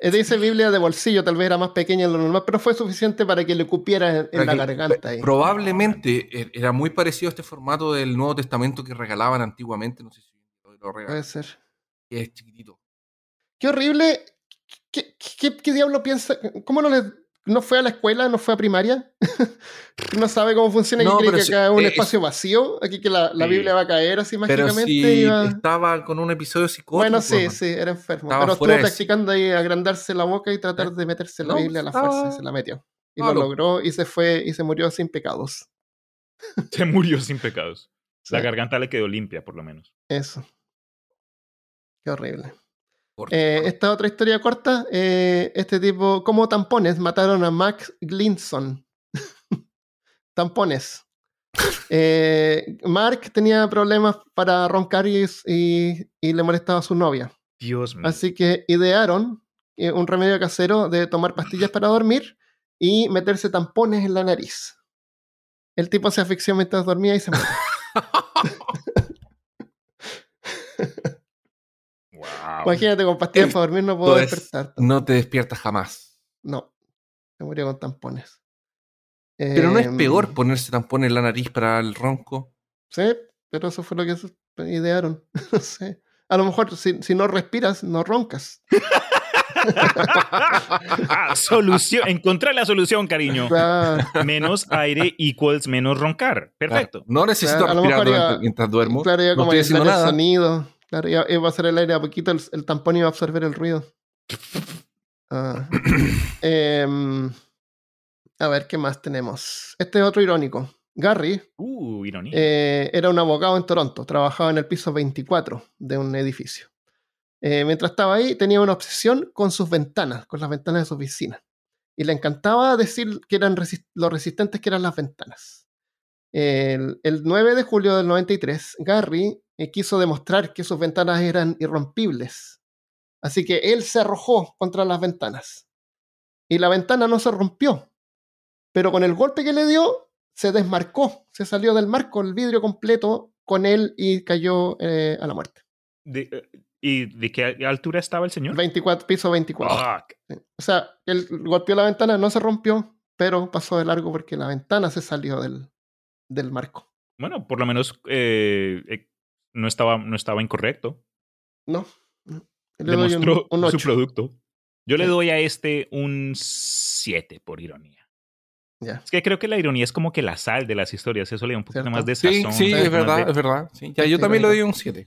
Dice Biblia de bolsillo, tal vez era más pequeña de lo normal, pero fue suficiente para que le cupiera en, en la garganta. ahí. Probablemente e- era muy parecido a este formato del Nuevo Testamento que regalaban antiguamente. No sé si lo Puede regalan. ser. que es chiquitito. Qué horrible. ¿Qué, qué, qué diablo piensa? ¿Cómo no le, no fue a la escuela, no fue a primaria? <laughs> no sabe cómo funciona y No, cree pero que si- acá es un eh, espacio vacío, aquí que la, la Sí. Biblia va a caer así Pero mágicamente. si y estaba con un episodio psicótico. Bueno, sí, pues, sí, era enfermo. Estaba pero estuvo sí. practicando ahí agrandarse la boca y tratar de meterse la No, Biblia a la estaba- fuerza y se la metió. Y lo logró y se fue y se murió sin pecados. <laughs> Se murió sin pecados. La Sí, garganta le quedó limpia, por lo menos. Eso. Qué horrible. Eh, esta otra historia corta, eh, este tipo, como tampones, mataron a Max Glinson. <laughs> tampones. <laughs> Eh, Mark tenía problemas para roncar y, y- y le molestaba a su novia. Dios mío. Así que idearon un remedio casero de tomar pastillas para dormir y meterse tampones en la nariz. El tipo se asfixió mientras dormía y se murió. <laughs> Wow. Imagínate, con pastillas para dormir no puedo Pues, despertar. no te despiertas jamás. No, se murió con tampones. Pero no es Em, peor ponerse tampón en la nariz para el ronco. Sí, pero eso fue lo que se- idearon. <laughs> No sé. A lo mejor si, si no respiras, no roncas. <laughs> Ah, solución. Encontré la solución, cariño. Claro, Menos aire equals menos roncar. Perfecto. No necesito Claro, a lo respirar iba- mientras duermo. claro, no como estoy haciendo nada. sonido. Claro, iba, iba a hacer el aire a poquito, el, el tampón iba a absorber el ruido. <laughs> Ah. Em, a ver, ¿qué más tenemos? Este es otro irónico. Gary Uh, ironía. eh, era un abogado en Toronto, trabajaba en el piso 24 de un edificio. Eh, mientras estaba ahí, tenía una obsesión con sus ventanas, con las ventanas de su oficina. Y le encantaba decir que eran resis- lo resistentes que eran las ventanas. El, el 9 de julio del 93, Gary eh, quiso demostrar que sus ventanas eran irrompibles. Así que él se arrojó contra las ventanas. Y la ventana no se rompió. Pero con el golpe que le dio, se desmarcó. Se salió del marco el vidrio completo con él y cayó eh, a la muerte. De- eh, ¿Y de qué altura estaba el señor? 24, piso 24. Fuck. Sí. O sea, él golpeó la ventana, no se rompió, pero pasó de largo porque la ventana se salió del, del marco. Bueno, por lo menos eh, no, estaba, no estaba incorrecto. No. no. Le doy un, Demostró un su 8. producto. Yo le Sí. doy a este un 7 por ironía. Es que creo que la ironía es como que la sal de las historias. Eso le da un poquito ¿Cierto? más de Sí, sazón. sí, un es verdad, de- es verdad. Sí, ya, Sí, yo sí, también le doy un 7.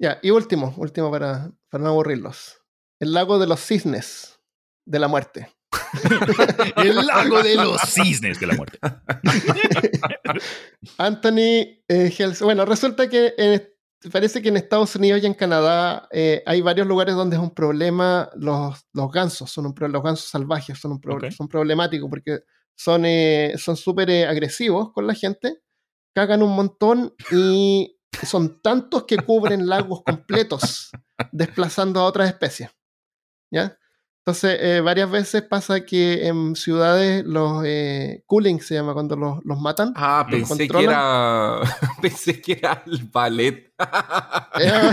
Ya, y último, último para, para no aburrirlos. El lago de los cisnes de la muerte. <laughs> El lago de los cisnes de la muerte. <laughs> Anthony eh, Bueno, resulta que en- parece que en Estados Unidos y en Canadá eh, hay varios lugares donde es un problema los, los gansos, son un los gansos salvajes son, un pro- son problemáticos porque son eh, son súper eh, agresivos con la gente, cagan un montón y son tantos que cubren lagos completos, desplazando a otras especies. ¿Ya? Entonces, eh, varias veces pasa que en ciudades los eh, cooling se llama cuando los, los matan. Ah, ¿Lo pensé que controlan? era. <laughs> pensé que era el ballet. Eh,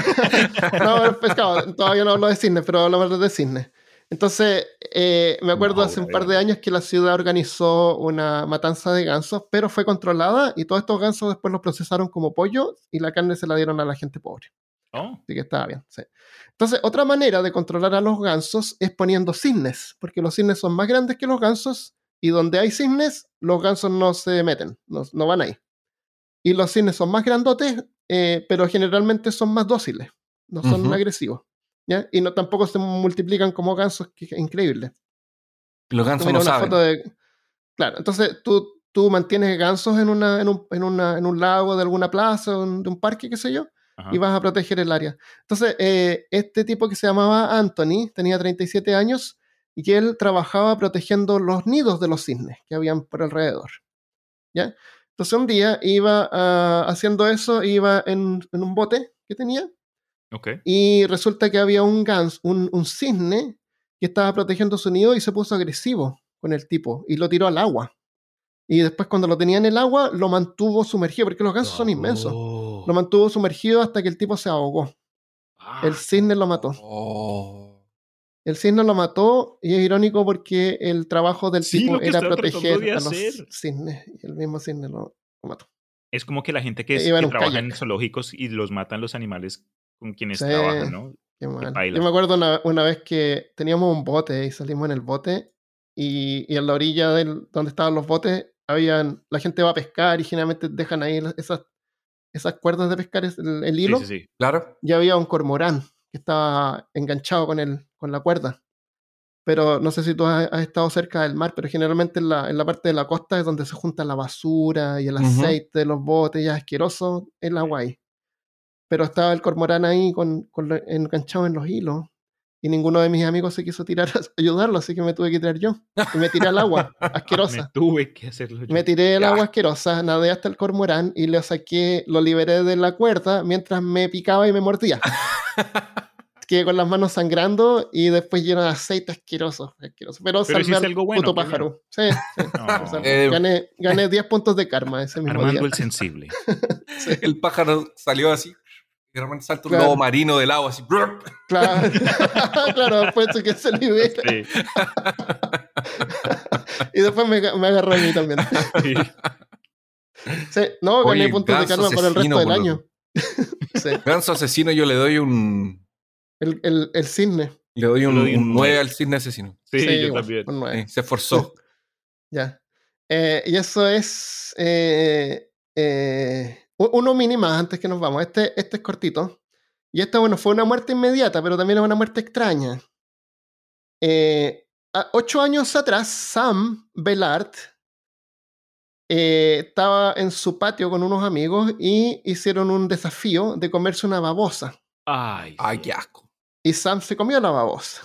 <laughs> no, el pescado, todavía no hablo de cisne, pero hablamos de cisne. Entonces, eh, me acuerdo No, hace un par de años que la ciudad organizó una matanza de gansos, pero fue controlada y todos estos gansos después los procesaron como pollo y la carne se la dieron a la gente pobre. Oh, Así que estaba bien. sí. Entonces, otra manera de controlar a los gansos es poniendo cisnes, porque los cisnes son más grandes que los gansos y donde hay cisnes, los gansos no se meten, no, no van ahí. Y los cisnes son más grandotes, eh, pero generalmente son más dóciles, no son agresivos. ¿ya? Y no, tampoco se multiplican como gansos, que es increíble. Los gansos no saben. de- Claro, entonces tú, tú mantienes gansos en, una, en, un, en, una- en un lago de alguna plaza, de un parque, qué sé yo, Ajá. y vas a proteger el área. Entonces, eh, este tipo que se llamaba Anthony tenía 37 años y él trabajaba protegiendo los nidos de los cisnes que habían por alrededor. ¿Ya? Entonces un día iba ah, haciendo eso, iba en, en un bote que tenía y resulta que había un gans, un, un cisne que estaba protegiendo su nido y se puso agresivo con el tipo y lo tiró al agua. Y después cuando lo tenía en el agua, lo mantuvo sumergido, porque los gansos son inmensos. Lo mantuvo sumergido hasta que el tipo se ahogó. Ah, El cisne lo mató. Oh. El cisne lo mató y es irónico porque el trabajo del Sí, tipo era proteger a los cisnes. Y el mismo cisne lo, lo mató. Es como que la gente que, es- trabaja en zoológicos y los matan los animales con quienes Sí. trabajan, ¿no? Qué mal. paila. Yo me acuerdo una, una vez que teníamos un bote y salimos en el bote y, y en la orilla del, donde estaban los botes, habían, la gente va a pescar y generalmente dejan ahí esas, esas cuerdas de pescar, es el, el hilo, sí, sí. Claro. y había un cormorán que estaba enganchado con, el, con la cuerda. Pero no sé si tú has, has estado cerca del mar, pero generalmente en la, en la parte de la costa es donde se junta la basura y el aceite de los botes, ya asqueroso, el agua ahí. Pero estaba el cormorán ahí con, con enganchado en los hilos. Y ninguno de mis amigos se quiso tirar a ayudarlo, así que me tuve que tirar yo. Y me tiré al agua, <laughs> Me asquerosa. tuve que hacerlo yo. Me tiré al agua asquerosa, nadé hasta el cormorán y lo saqué, lo liberé de la cuerda mientras me picaba y me mordía. <laughs> Quedé con las manos sangrando y después lleno de aceite asqueroso. asqueroso. Pero, Pero salvé al algo bueno, puto pájaro. Sí, sí. <laughs> No. O sea, Eh, gané, gané 10 puntos de karma ese mismo Armando día. el sensible. El pájaro salió así. De repente salta un Claro. lobo marino del agua así. Claro, <laughs> claro, después de que se libera. Sí, <laughs> Y después me, me agarró a mí también. sí. Sí, no, gané Oye, puntos de karma por el resto del año. <laughs> Sí, Ganso asesino, yo le doy un. el, el, el cisne. Le doy un, doy un un 9 nueve. al cisne asesino. Sí, yo igual, también. un nueve. Sí, se esforzó. Ya. Eh, y eso es eh, eh, uno mini más antes que nos vamos. Este, este es cortito. Y esta, bueno, fue una muerte inmediata, pero también es una muerte extraña. Eh, ocho años atrás, Sam Bellart eh, estaba en su patio con unos amigos y hicieron un desafío de comerse una babosa. Ay, Ay, qué asco. Y Sam se comió la babosa.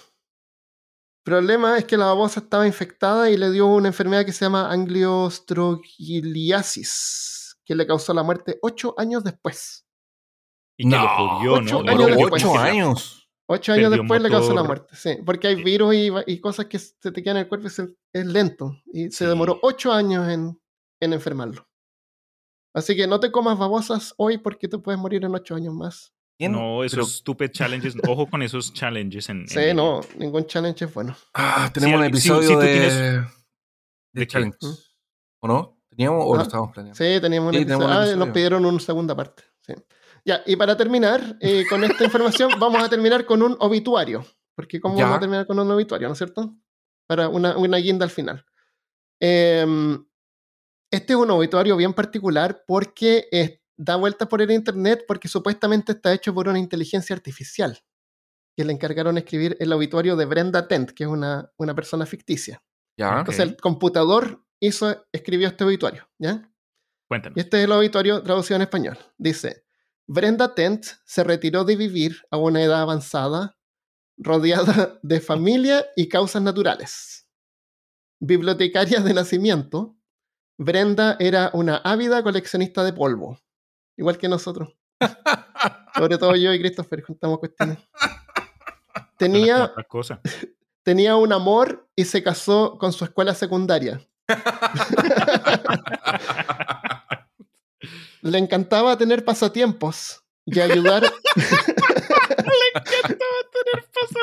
problema es que la babosa estaba infectada y le dio una enfermedad que se llama angiostrogliasis, que le causó la muerte ocho años después. Y que No, lo jodió, ocho ¿no? años después. Ocho años. Ocho años Perdió después le causó la muerte, sí, porque hay virus y, y cosas que se te quedan en el cuerpo y se- es lento. Y se Sí. demoró ocho años en, en enfermarlo. Así que no te comas babosas hoy porque te puedes morir en ocho años más. ¿Quién? No, esos Pero- stupid challenges. Ojo con esos challenges en. en Sí, no, ningún challenge es bueno. Ah, tenemos Sí, un episodio sí, de. tienes- de challenge. ¿Mm? ¿O no? ¿Teníamos o Ah, lo estábamos planeando? Sí, teníamos Sí, Ah, nos pidieron una segunda parte. sí. Ya, y para terminar eh, con esta <laughs> información, vamos a terminar con un obituario. Porque ¿cómo Ya. vamos a terminar con un obituario, no es cierto? Para una, una guinda al final. Em, este es un obituario bien particular porque da vueltas por el internet porque supuestamente está hecho por una inteligencia artificial que le encargaron escribir el obituario de Brenda Tent, que es una, una persona ficticia. Ya. Entonces el computador hizo, escribió este obituario, ¿ya? Cuéntanos. Y este es el obituario traducido en español. Dice, Brenda Tent se retiró de vivir a una edad avanzada, rodeada de familia y causas naturales. Bibliotecaria de nacimiento, Brenda era una ávida coleccionista de polvo, igual que nosotros. <laughs> Sobre todo yo y Christopher juntamos cuestiones. Tenía, <laughs> tenía un amor y se casó con su escuela secundaria. Le encantaba tener pasatiempos y ayudar. <laughs>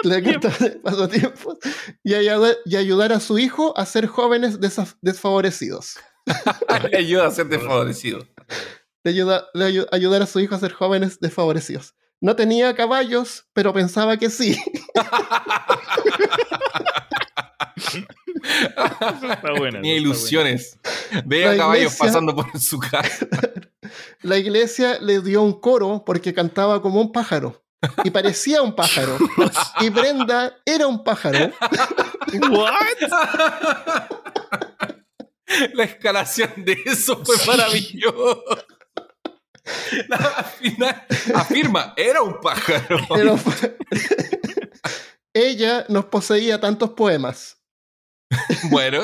Le encantaba tener pasatiempos y ayudar, y ayudar a su hijo a ser jóvenes desfavorecidos. Le ayuda a ser desfavorecido. Le ayuda, le ayu- ayudar a su hijo a ser jóvenes desfavorecidos. No tenía caballos, pero pensaba que sí. <laughs> Está <laughs> buena. Tenía está ilusiones. Veía La caballos iglesia- pasando por su casa. <laughs> La iglesia le dio un coro porque cantaba como un pájaro. y parecía un pájaro. Y Brenda era un pájaro. ¿What? <laughs> La escalación de eso fue maravilloso. La final afirma, era un pájaro. Pero fue- Ella nos poseía tantos poemas. <laughs> Bueno,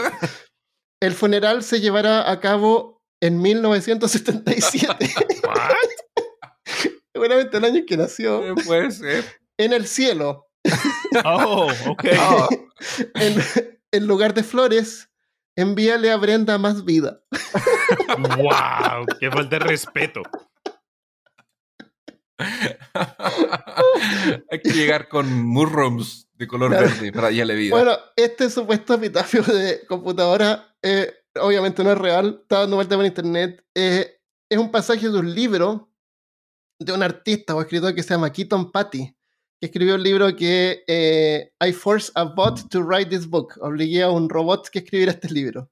El funeral se llevará a cabo en 1977. <laughs> What? Seguramente el año en que nació. puede ser. En el cielo, <laughs> Oh, ok. En, en lugar de flores, envíale a Brenda más vida. Wow, qué falta de respeto. <laughs> Hay que llegar con murrums de color Claro. verde para darle vida. Bueno, este supuesto epitafio de computadora, eh, obviamente no es real, está dando vuelta por internet. eh, es un pasaje de un libro de un artista o escritor que se llama Keaton Patty, que escribió un libro que eh, I forced a bot to write this book. Obligué a un robot que escribiera este libro.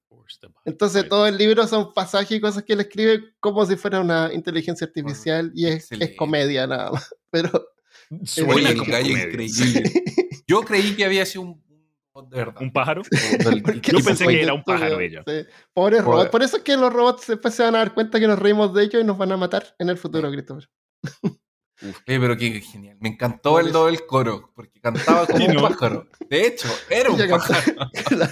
Entonces todo el libro son pasajes y cosas que él escribe como si fuera una inteligencia artificial y es, es comedia nada más. <laughs> Pero Suena el como increíble. Yo creí que había sido un un de verdad. ¿Un pájaro? <laughs> <laughs> Yo es pensé que era un pájaro ella. sí. Pobre Pobre. robot. Por eso es que los robots después se van a dar cuenta que nos reímos de ellos y nos van a matar en el futuro, Christopher. Uf, eh, pero qué genial. Me encantó el eso. do del coro, porque cantaba como Sí, un ¿no? pájaro. De hecho, era un pájaro. Claro.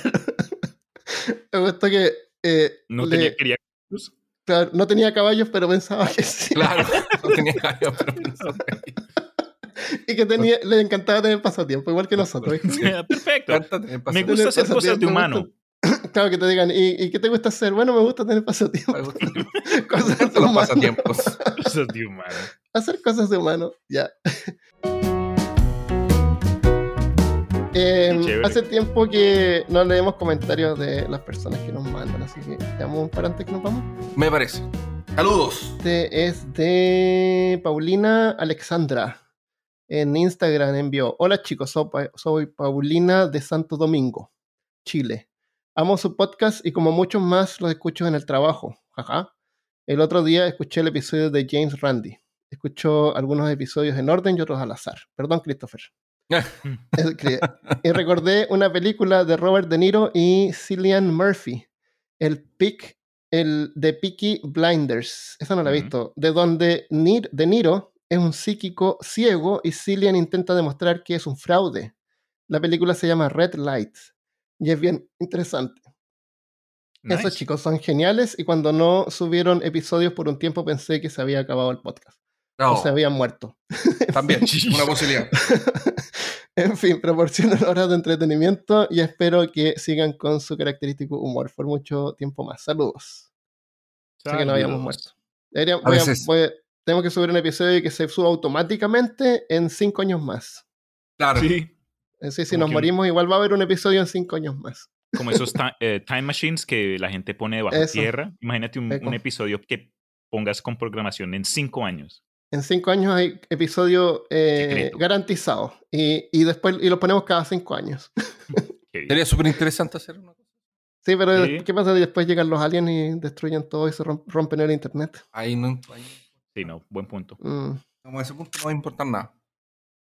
Me gustó que eh, No le- tenía, quería. claro, no tenía caballos, pero pensaba que sí. Claro, no <laughs> tenía gallo, pero pensaba que- Y que tenía, le encantaba tener pasatiempo, igual que nosotros. Perfecto. Me gusta hacer cosas de humano. <clears throat> Claro, que te digan, ¿y, y qué te gusta hacer? Bueno, me gusta tener pasatiempo. <laughs> Cosas de los pasatiempos. <laughs> Cosas de humano. Hacer cosas de humano, ya. Eh, hace tiempo que no leemos comentarios de las personas que nos mandan, así que damos un par antes que nos vamos. Me parece. Saludos. Este es de Paulina Alexandra. En Instagram envió: Hola chicos, soy, Pa- soy Paulina de Santo Domingo, Chile. Amo su podcast y como muchos más los escucho en el trabajo. El otro día escuché el episodio de James Randi. Escucho algunos episodios en orden y otros al azar. Perdón, Christopher. <laughs> Y recordé una película de Robert De Niro y Cillian Murphy, el Pick, el de Peaky Blinders. Esa no la he visto. De donde Nir- De Niro es un psíquico ciego y Cillian intenta demostrar que es un fraude. La película se llama Red Light y es bien interesante. Esos chicos son geniales y cuando no subieron episodios por un tiempo pensé que se había acabado el podcast No, o se habían muerto. <laughs> también, una posibilidad. <laughs> en fin, proporcionan horas de entretenimiento y espero que sigan con su característico humor por mucho tiempo más. Saludos. Sé que no habíamos Saludos. muerto. Debería- A voy a- veces- voy a- tenemos que subir un episodio que se suba automáticamente en cinco años más. Claro. Sí. Es decir, si Como nos que morimos, igual va a haber un episodio en cinco años más. Como esos <laughs> eh, time machines que la gente pone bajo Eso. tierra. Imagínate un, un episodio que pongas con programación en cinco años. En cinco años hay episodio eh, Secreto. garantizado. Y, y después y lo ponemos cada cinco años. <laughs> Sería súper interesante hacer una cosa. Sí, pero Sí. ¿qué pasa si después llegan los aliens y destruyen todo y se romp- rompen el internet? Ahí no, ahí, Sí, no, buen punto. Mm, como a ese punto no va a importar nada.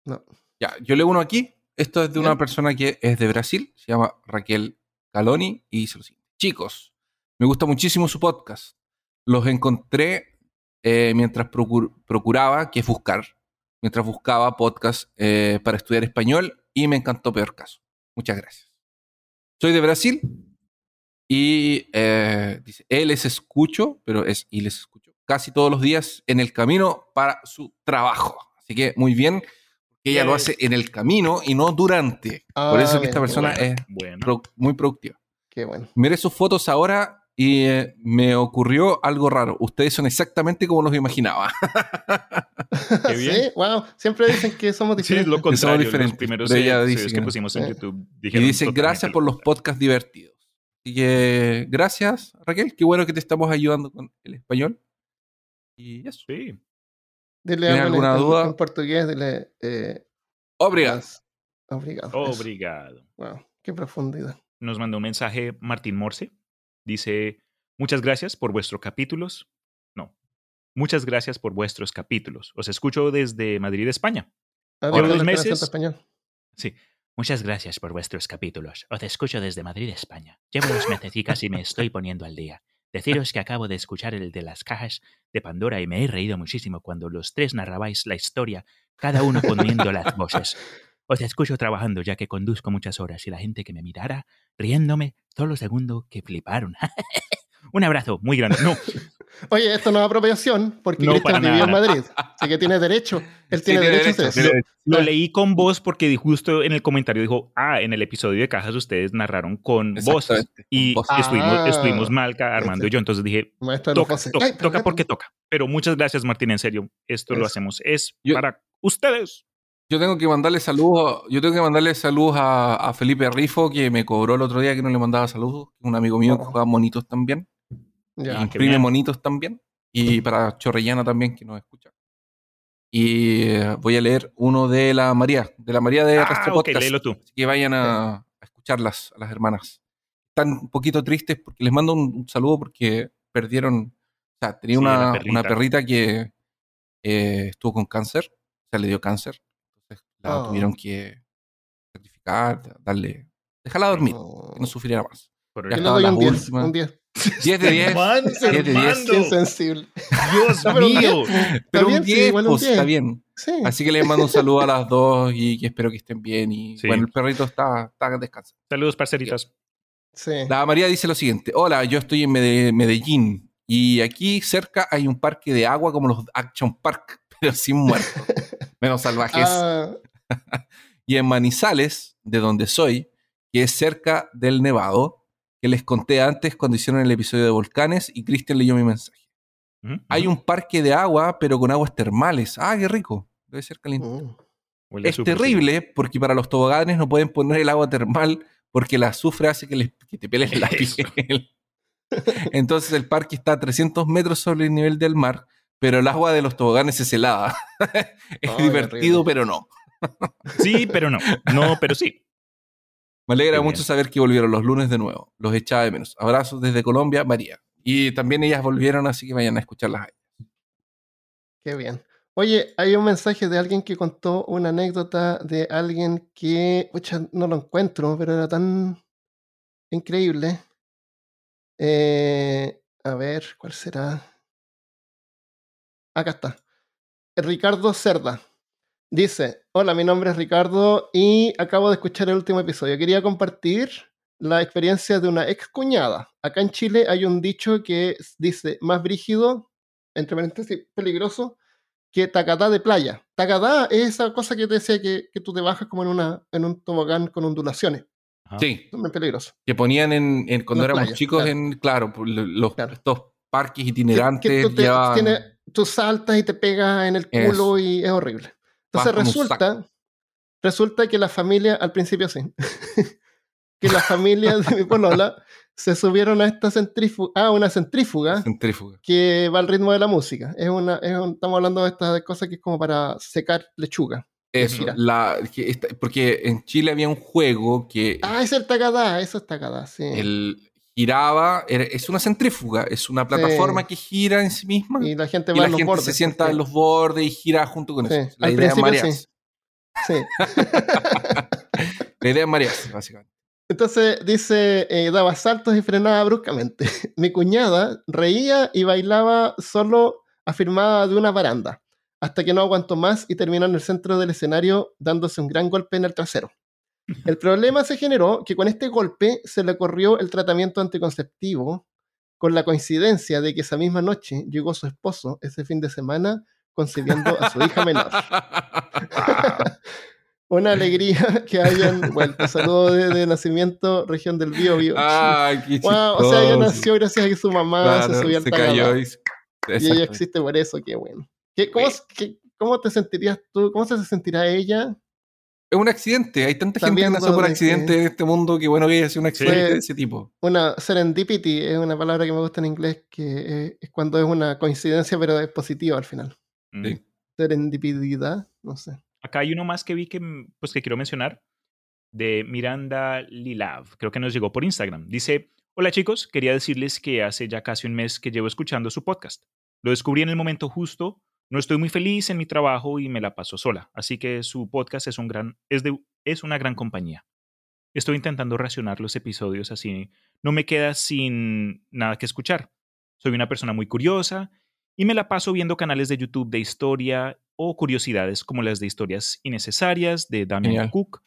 no. Ya, yo leo uno aquí. Esto es de una persona que es de Brasil, se llama Raquel Caloni y dice lo siguiente. Chicos, me gusta muchísimo su podcast. Los encontré eh, mientras procur- procuraba, que es buscar, mientras buscaba podcast eh, para estudiar español y me encantó Peor Caso. Muchas gracias. Soy de Brasil y eh, dice, él les escucho, pero es y les escucho casi todos los días en el camino para su trabajo. Así que muy bien, que ella lo hace en el camino y no durante. Por Ah, eso que bien, esta persona bueno, es Bueno. pro- muy productiva. Qué bueno. Miré sus fotos ahora y eh, me ocurrió algo raro. Ustedes son exactamente como los imaginaba. <laughs> Qué bien. Sí, wow. Siempre dicen que somos Sí, es diferentes. lo contrario. Los diferentes, primeros pero ella eh, dice que que no. pusimos en Eh. YouTube y dijeron dice totalmente gracias por los podcasts divertidos. Así que gracias, Raquel. Qué bueno que te estamos ayudando con el español. Y eso. Sí. Dile ¿Tiene algo en- alguna en, duda? en portugués, dile. Eh, Obrigado. Obrigado. Obrigado. Wow, qué profundidad. Nos mandó un mensaje Martín Morse. Dice, muchas gracias por vuestros capítulos. No, muchas gracias por vuestros capítulos. Os escucho desde Madrid, España. Ah, Llevo dile dos meses. español. Sí. Muchas gracias por vuestros capítulos. Os escucho desde Madrid, España. Llevo dos mesecicas y me estoy poniendo al día. Deciros que acabo de escuchar el de las cajas de Pandora y me he reído muchísimo cuando los tres narrabais la historia, cada uno poniendo las voces. Os escucho trabajando ya que conduzco muchas horas y la gente que me mirara riéndome solo segundo que fliparon. <laughs> Un abrazo muy grande. No, <laughs> Oye, esto no es apropiación, porque No, Cristian vivió en. Madrid. Así que tiene derecho. Él Sí, tiene tiene derecho a derecho, hacer eso. tiene lo Ah. leí con voz porque justo en el comentario dijo, ah, en el episodio de cajas ustedes narraron con con y voces. estuvimos, Ah. estuvimos Malca, Armando y yo. Entonces dije, toca, voces. toca, Ay, toca porque toca. Pero muchas gracias, Martín, en serio. Esto lo hacemos. Es Yo- para ustedes. Yo tengo que mandarle saludos, yo tengo que mandarle saludos a, a Felipe Rifo, que me cobró el otro día que no le mandaba saludos, un amigo mío que Oh. juega monitos también, Ya. imprime monitos también, y para Chorrellana también, que nos escucha. Y eh, voy a leer uno de la María, de la María de Ah, Rastro ok, Podcast, léelo tú. así que vayan a, a escucharlas, a las hermanas. Están un poquito tristes porque les mando un, un saludo porque perdieron, o sea, tenía Sí, una, perrita. una perrita que eh, estuvo con cáncer, o sea, le dio cáncer, la Oh. tuvieron que sacrificar, darle, dejarla dormir, No. que no sufriera más. Por Ya estaba doy la un 10. última. Un 10. 10 <laughs> de 10, Man, 10 de 10. Armando. Qué sensible. Dios No, <laughs> pero mío. pero un sí, 10, igual un pues, está 10. bien. Sí. Así que les mando un saludo a las dos y que espero que estén bien. Y Sí. bueno, el perrito está, está descansando. Saludos, parceritas. sí. La María dice lo siguiente: Hola, yo estoy en Mede- Medellín y aquí cerca hay un parque de agua como los Action Park, <laughs> pero sin muertos, menos salvajes. Ah, <laughs> Y en Manizales, de donde soy, que es cerca del Nevado, que les conté antes cuando hicieron el episodio de volcanes y Cristian leyó mi mensaje. Ujú, Hay ujú. un parque de agua, pero con aguas termales. Ah, qué rico. Debe ser caliente. mm. Huele Es terrible porque para los toboganes no pueden poner el agua termal porque el azufre hace que, les- que te peles la <laughs> piel. <laughs> Entonces el parque está a 300 metros sobre el nivel del mar, pero el agua de los toboganes es helada. es Ay, divertido, pero no. Sí, pero no. No, pero sí. Me alegra mucho bien. saber que volvieron los lunes de nuevo. Los echaba de menos. Abrazos desde Colombia, María. Y también ellas volvieron, así que vayan a escucharlas. ahí. Qué bien. Oye, hay un mensaje de alguien que contó una anécdota de alguien que, pucha, no lo encuentro, pero era tan increíble. Eh, a ver, ¿cuál será? Acá está. Ricardo Cerda. Dice, hola, mi nombre es Ricardo y acabo de escuchar el último episodio. Quería compartir la experiencia de una ex cuñada. Acá en Chile hay un dicho que dice, más brígido, entre paréntesis, peligroso, que tacatá de playa. Tacatá es esa cosa que te decía que, que tú te bajas como en, una, en un tobogán con ondulaciones. Ajá. Sí, Es muy peligroso. que ponían en, en- cuando Las éramos playas, chicos claro. en, claro, pues, lo- los, Claro. estos parques Que- itinerantes que tú, te- llevaban- tiene- tú saltas y te pegas en el culo Eso. y es horrible. Entonces resulta, resulta que la familia, al principio sí, <laughs> que la familia de mi polola se subieron a esta centrífuga, a una centrífuga centrífuga. que va al ritmo de la música. Es una, es un- estamos hablando de estas cosas que es como para secar lechuga. Eso, la, que esta- porque en Chile había un juego que Ah, es el tacadá, eso es tacadá, sí. el, giraba, es una centrífuga, es una plataforma que gira en sí misma y, y la gente va la en los gente bordes. se sienta en los bordes y gira junto con Sí, eso. La al idea es marearse. Sí. <laughs> La idea es marearse, básicamente. Entonces dice, eh, daba saltos y frenaba bruscamente. <laughs> Mi cuñada reía y bailaba solo afirmada de una baranda, hasta que no aguantó más y terminó en el centro del escenario dándose un gran golpe en el trasero. El problema se generó que con este golpe se le corrió el tratamiento anticonceptivo, con la coincidencia de que esa misma noche llegó su esposo ese fin de semana concibiendo a su hija menor. <laughs> Una alegría que hayan vuelto. Saludos desde nacimiento, región del Bío Bío. Ay, qué Wow, o sea, ella nació gracias a que su mamá Claro, se subió al se cayó y, Y ella existe por eso, qué bueno. ¿Qué, cómo, Bueno. qué- ¿Cómo te sentirías tú? ¿Cómo se sentirá ella? Es un accidente. Hay tanta gente que nació por de que- accidente en este mundo que bueno que haya sido un accidente Fue- de ese tipo. Una serendipity es una palabra que me gusta en inglés, que es cuando es una coincidencia, pero es positiva al final. Mm. Sí. Serendipidad, no sé. Acá hay uno más que vi que, mm, pues, que quiero mencionar, de Miranda Lilav. Creo que nos llegó por Instagram. Dice, hola chicos, quería decirles que hace ya casi un mes que llevo escuchando su podcast. Lo descubrí en el momento justo No estoy muy feliz en mi trabajo y me la paso sola, así que su podcast es, un gran, es, de, es una gran compañía. Estoy intentando racionar los episodios así. No me queda sin nada que escuchar. Soy una persona muy curiosa y me la paso viendo canales de YouTube de historia o curiosidades como las de historias innecesarias de Damien Genial. Cook,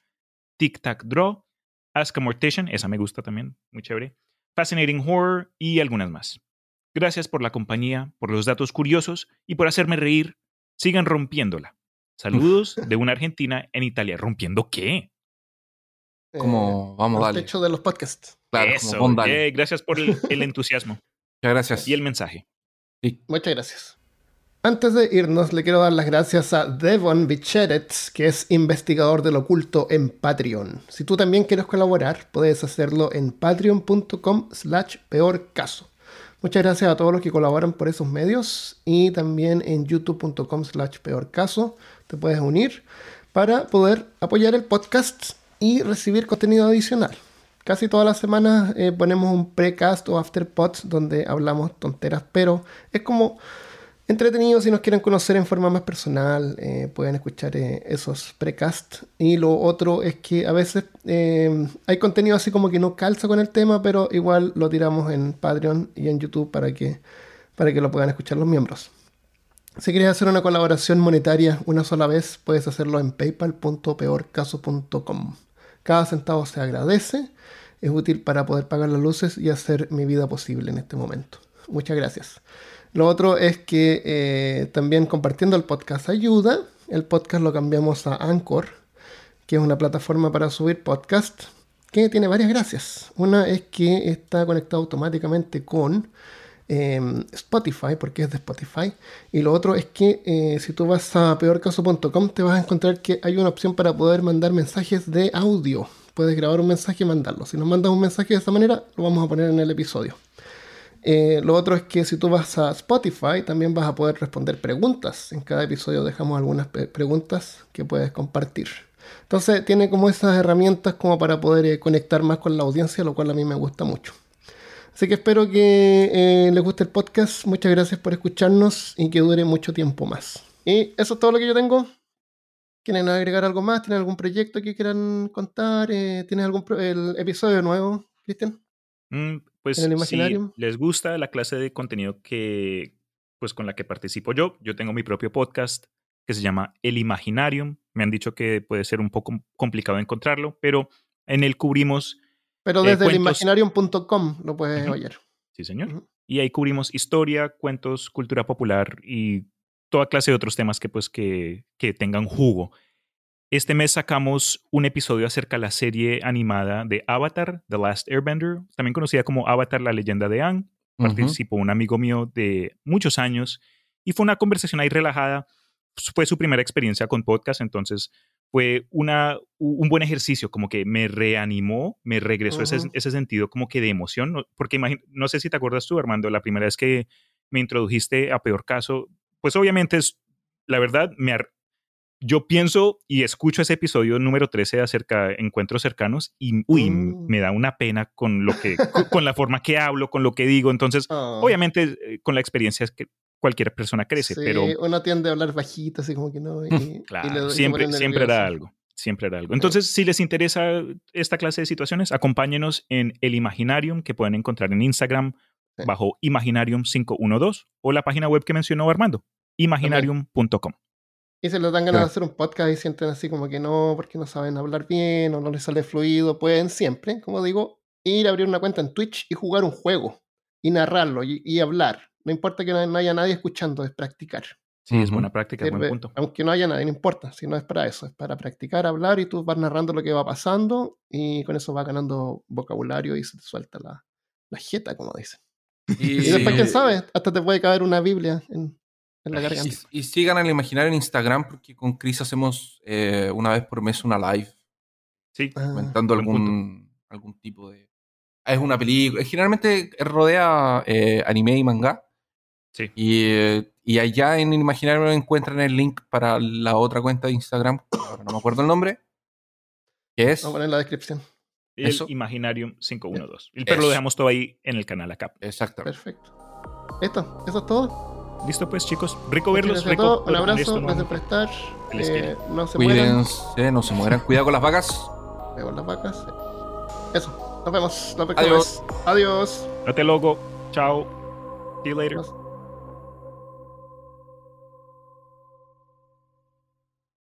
Tic Tac Draw, Ask a Mortician, esa me gusta también, muy chévere, Fascinating Horror y algunas más. Gracias por la compañía, por los datos curiosos y por hacerme reír. Sigan rompiéndola. Saludos de una Argentina en Italia. ¿Rompiendo qué? Como, vamos, el dale. techo de los podcasts. Claro, Eso, como, gracias por el, el entusiasmo <laughs> Muchas gracias. y el mensaje. Sí. Muchas gracias. Antes de irnos, le quiero dar las gracias a Devon Bicheretz, que es investigador del oculto en Patreon. Si tú también quieres colaborar, puedes hacerlo en patreon.com slash peor caso. Muchas gracias a todos los que colaboran por esos medios y también en youtube.com slash peor caso te puedes unir para poder apoyar el podcast y recibir contenido adicional. Casi todas las semanas eh, ponemos un precast o afterpods donde hablamos tonteras, pero es como entretenido si nos quieren conocer en forma más personal, eh, pueden escuchar eh, esos precast. Y lo otro es que a veces eh, hay contenido así como que no calza con el tema, pero igual lo tiramos en Patreon y en YouTube para que, para que lo puedan escuchar los miembros. Si quieres hacer una colaboración monetaria una sola vez, puedes hacerlo en paypal.peorcaso.com. Cada centavo se agradece, es útil para poder pagar las luces y hacer mi vida posible en este momento. Muchas gracias. Lo otro es que eh, también compartiendo el podcast ayuda. El podcast lo cambiamos a Anchor, que es una plataforma para subir podcast, que tiene varias gracias. Una es que está conectado automáticamente con eh, Spotify, porque es de Spotify. Y lo otro es que eh, si tú vas a peorcaso.com te vas a encontrar que hay una opción para poder mandar mensajes de audio. Puedes grabar un mensaje y mandarlo. Si nos mandas un mensaje de esa manera, lo vamos a poner en el episodio. Eh, lo otro es que si tú vas a Spotify, también vas a poder responder preguntas. En cada episodio dejamos algunas preguntas que puedes compartir. Entonces tiene como esas herramientas como para poder eh, conectar más con la audiencia, lo cual a mí me gusta mucho. Así que espero que eh, les guste el podcast. Muchas gracias por escucharnos y que dure mucho tiempo más. Y eso es todo lo que yo tengo. ¿Quieren agregar algo más? ¿Tienen algún proyecto que quieran contar? ¿Tienes algún episodio nuevo, Cristian? Mm, pues ¿En el si les gusta la clase de contenido que, pues con la que participo yo, yo tengo mi propio podcast que se llama El Imaginarium. Me han dicho que puede ser un poco complicado encontrarlo, pero en él cubrimos, Pero Eh, desde el cuentos. imaginarium.com lo puedes Ujú. oír. sí señor, y ahí cubrimos historia, cuentos, cultura popular y toda clase de otros temas que pues que, que tengan jugo. Este mes sacamos un episodio acerca de la serie animada de Avatar, The Last Airbender, también conocida como Avatar, la leyenda de Aang. Participó un amigo mío de muchos años y fue una conversación ahí relajada. Fue su primera experiencia con podcast, entonces fue una, un buen ejercicio, como que me reanimó, me regresó ese, ese sentido como que de emoción, porque imagin- no sé si te acuerdas tú, Armando, la primera vez que me introdujiste a Peor Caso, pues obviamente es, la verdad, me, yo pienso y escucho ese episodio número 13 acerca de encuentros cercanos y, uy, Mm. me da una pena con lo que, con, la forma que hablo, con lo que digo, entonces, Ah, obviamente eh, con la experiencia es que cualquier persona crece, sí, pero uno tiende a hablar bajito, así como que no. y- y <laughs> Claro, le- siempre, siempre era algo. Siempre era algo. Entonces, si les interesa esta clase de situaciones, acompáñenos en el Imaginarium que pueden encontrar en Instagram bajo Imaginarium512 o la página web que mencionó Armando, imaginarium.com. Y se les dan ganas de hacer un podcast y sienten así como que no, porque no saben hablar bien o no les sale fluido, pueden siempre, como digo, ir a abrir una cuenta en Twitch y jugar un juego y narrarlo y, y hablar. No importa que no, no haya nadie escuchando, es practicar. Sí, es buena práctica, buen Sirve- punto. aunque no haya nadie, no importa, si no es para eso, es para practicar, hablar y tú vas narrando lo que va pasando y con eso vas ganando vocabulario y se te suelta la, la jeta, como dicen. Y, Y después, quién sabe, hasta te puede caer una Biblia en, en la garganta. Y, y sigan el imaginario en Instagram porque con Chris hacemos eh, una vez por mes una live Sí, comentando algún, algún tipo de... Es una película. Generalmente rodea eh, anime y manga. sí. Y, eh, y allá en el imaginario encuentran el link para la otra cuenta de Instagram. Ahora no me acuerdo el nombre. Que es... Vamos a poner en la descripción. El Eso. Imaginaриum 512. Pero lo dejamos todo ahí en el canal acá. Exactamente. Perfecto. Esto, eso es todo. Listo, pues, chicos. Rico verlos. gracias a Rico todos, un abrazo, esto gracias nuevamente. por estar. Eh, no se mueran. Cuídense, no se mueran. Cuidado con las vacas. Veo las vacas. Eso. Nos vemos la próxima Adiós. Adiós. Date loco. Chao. See you later. Nos-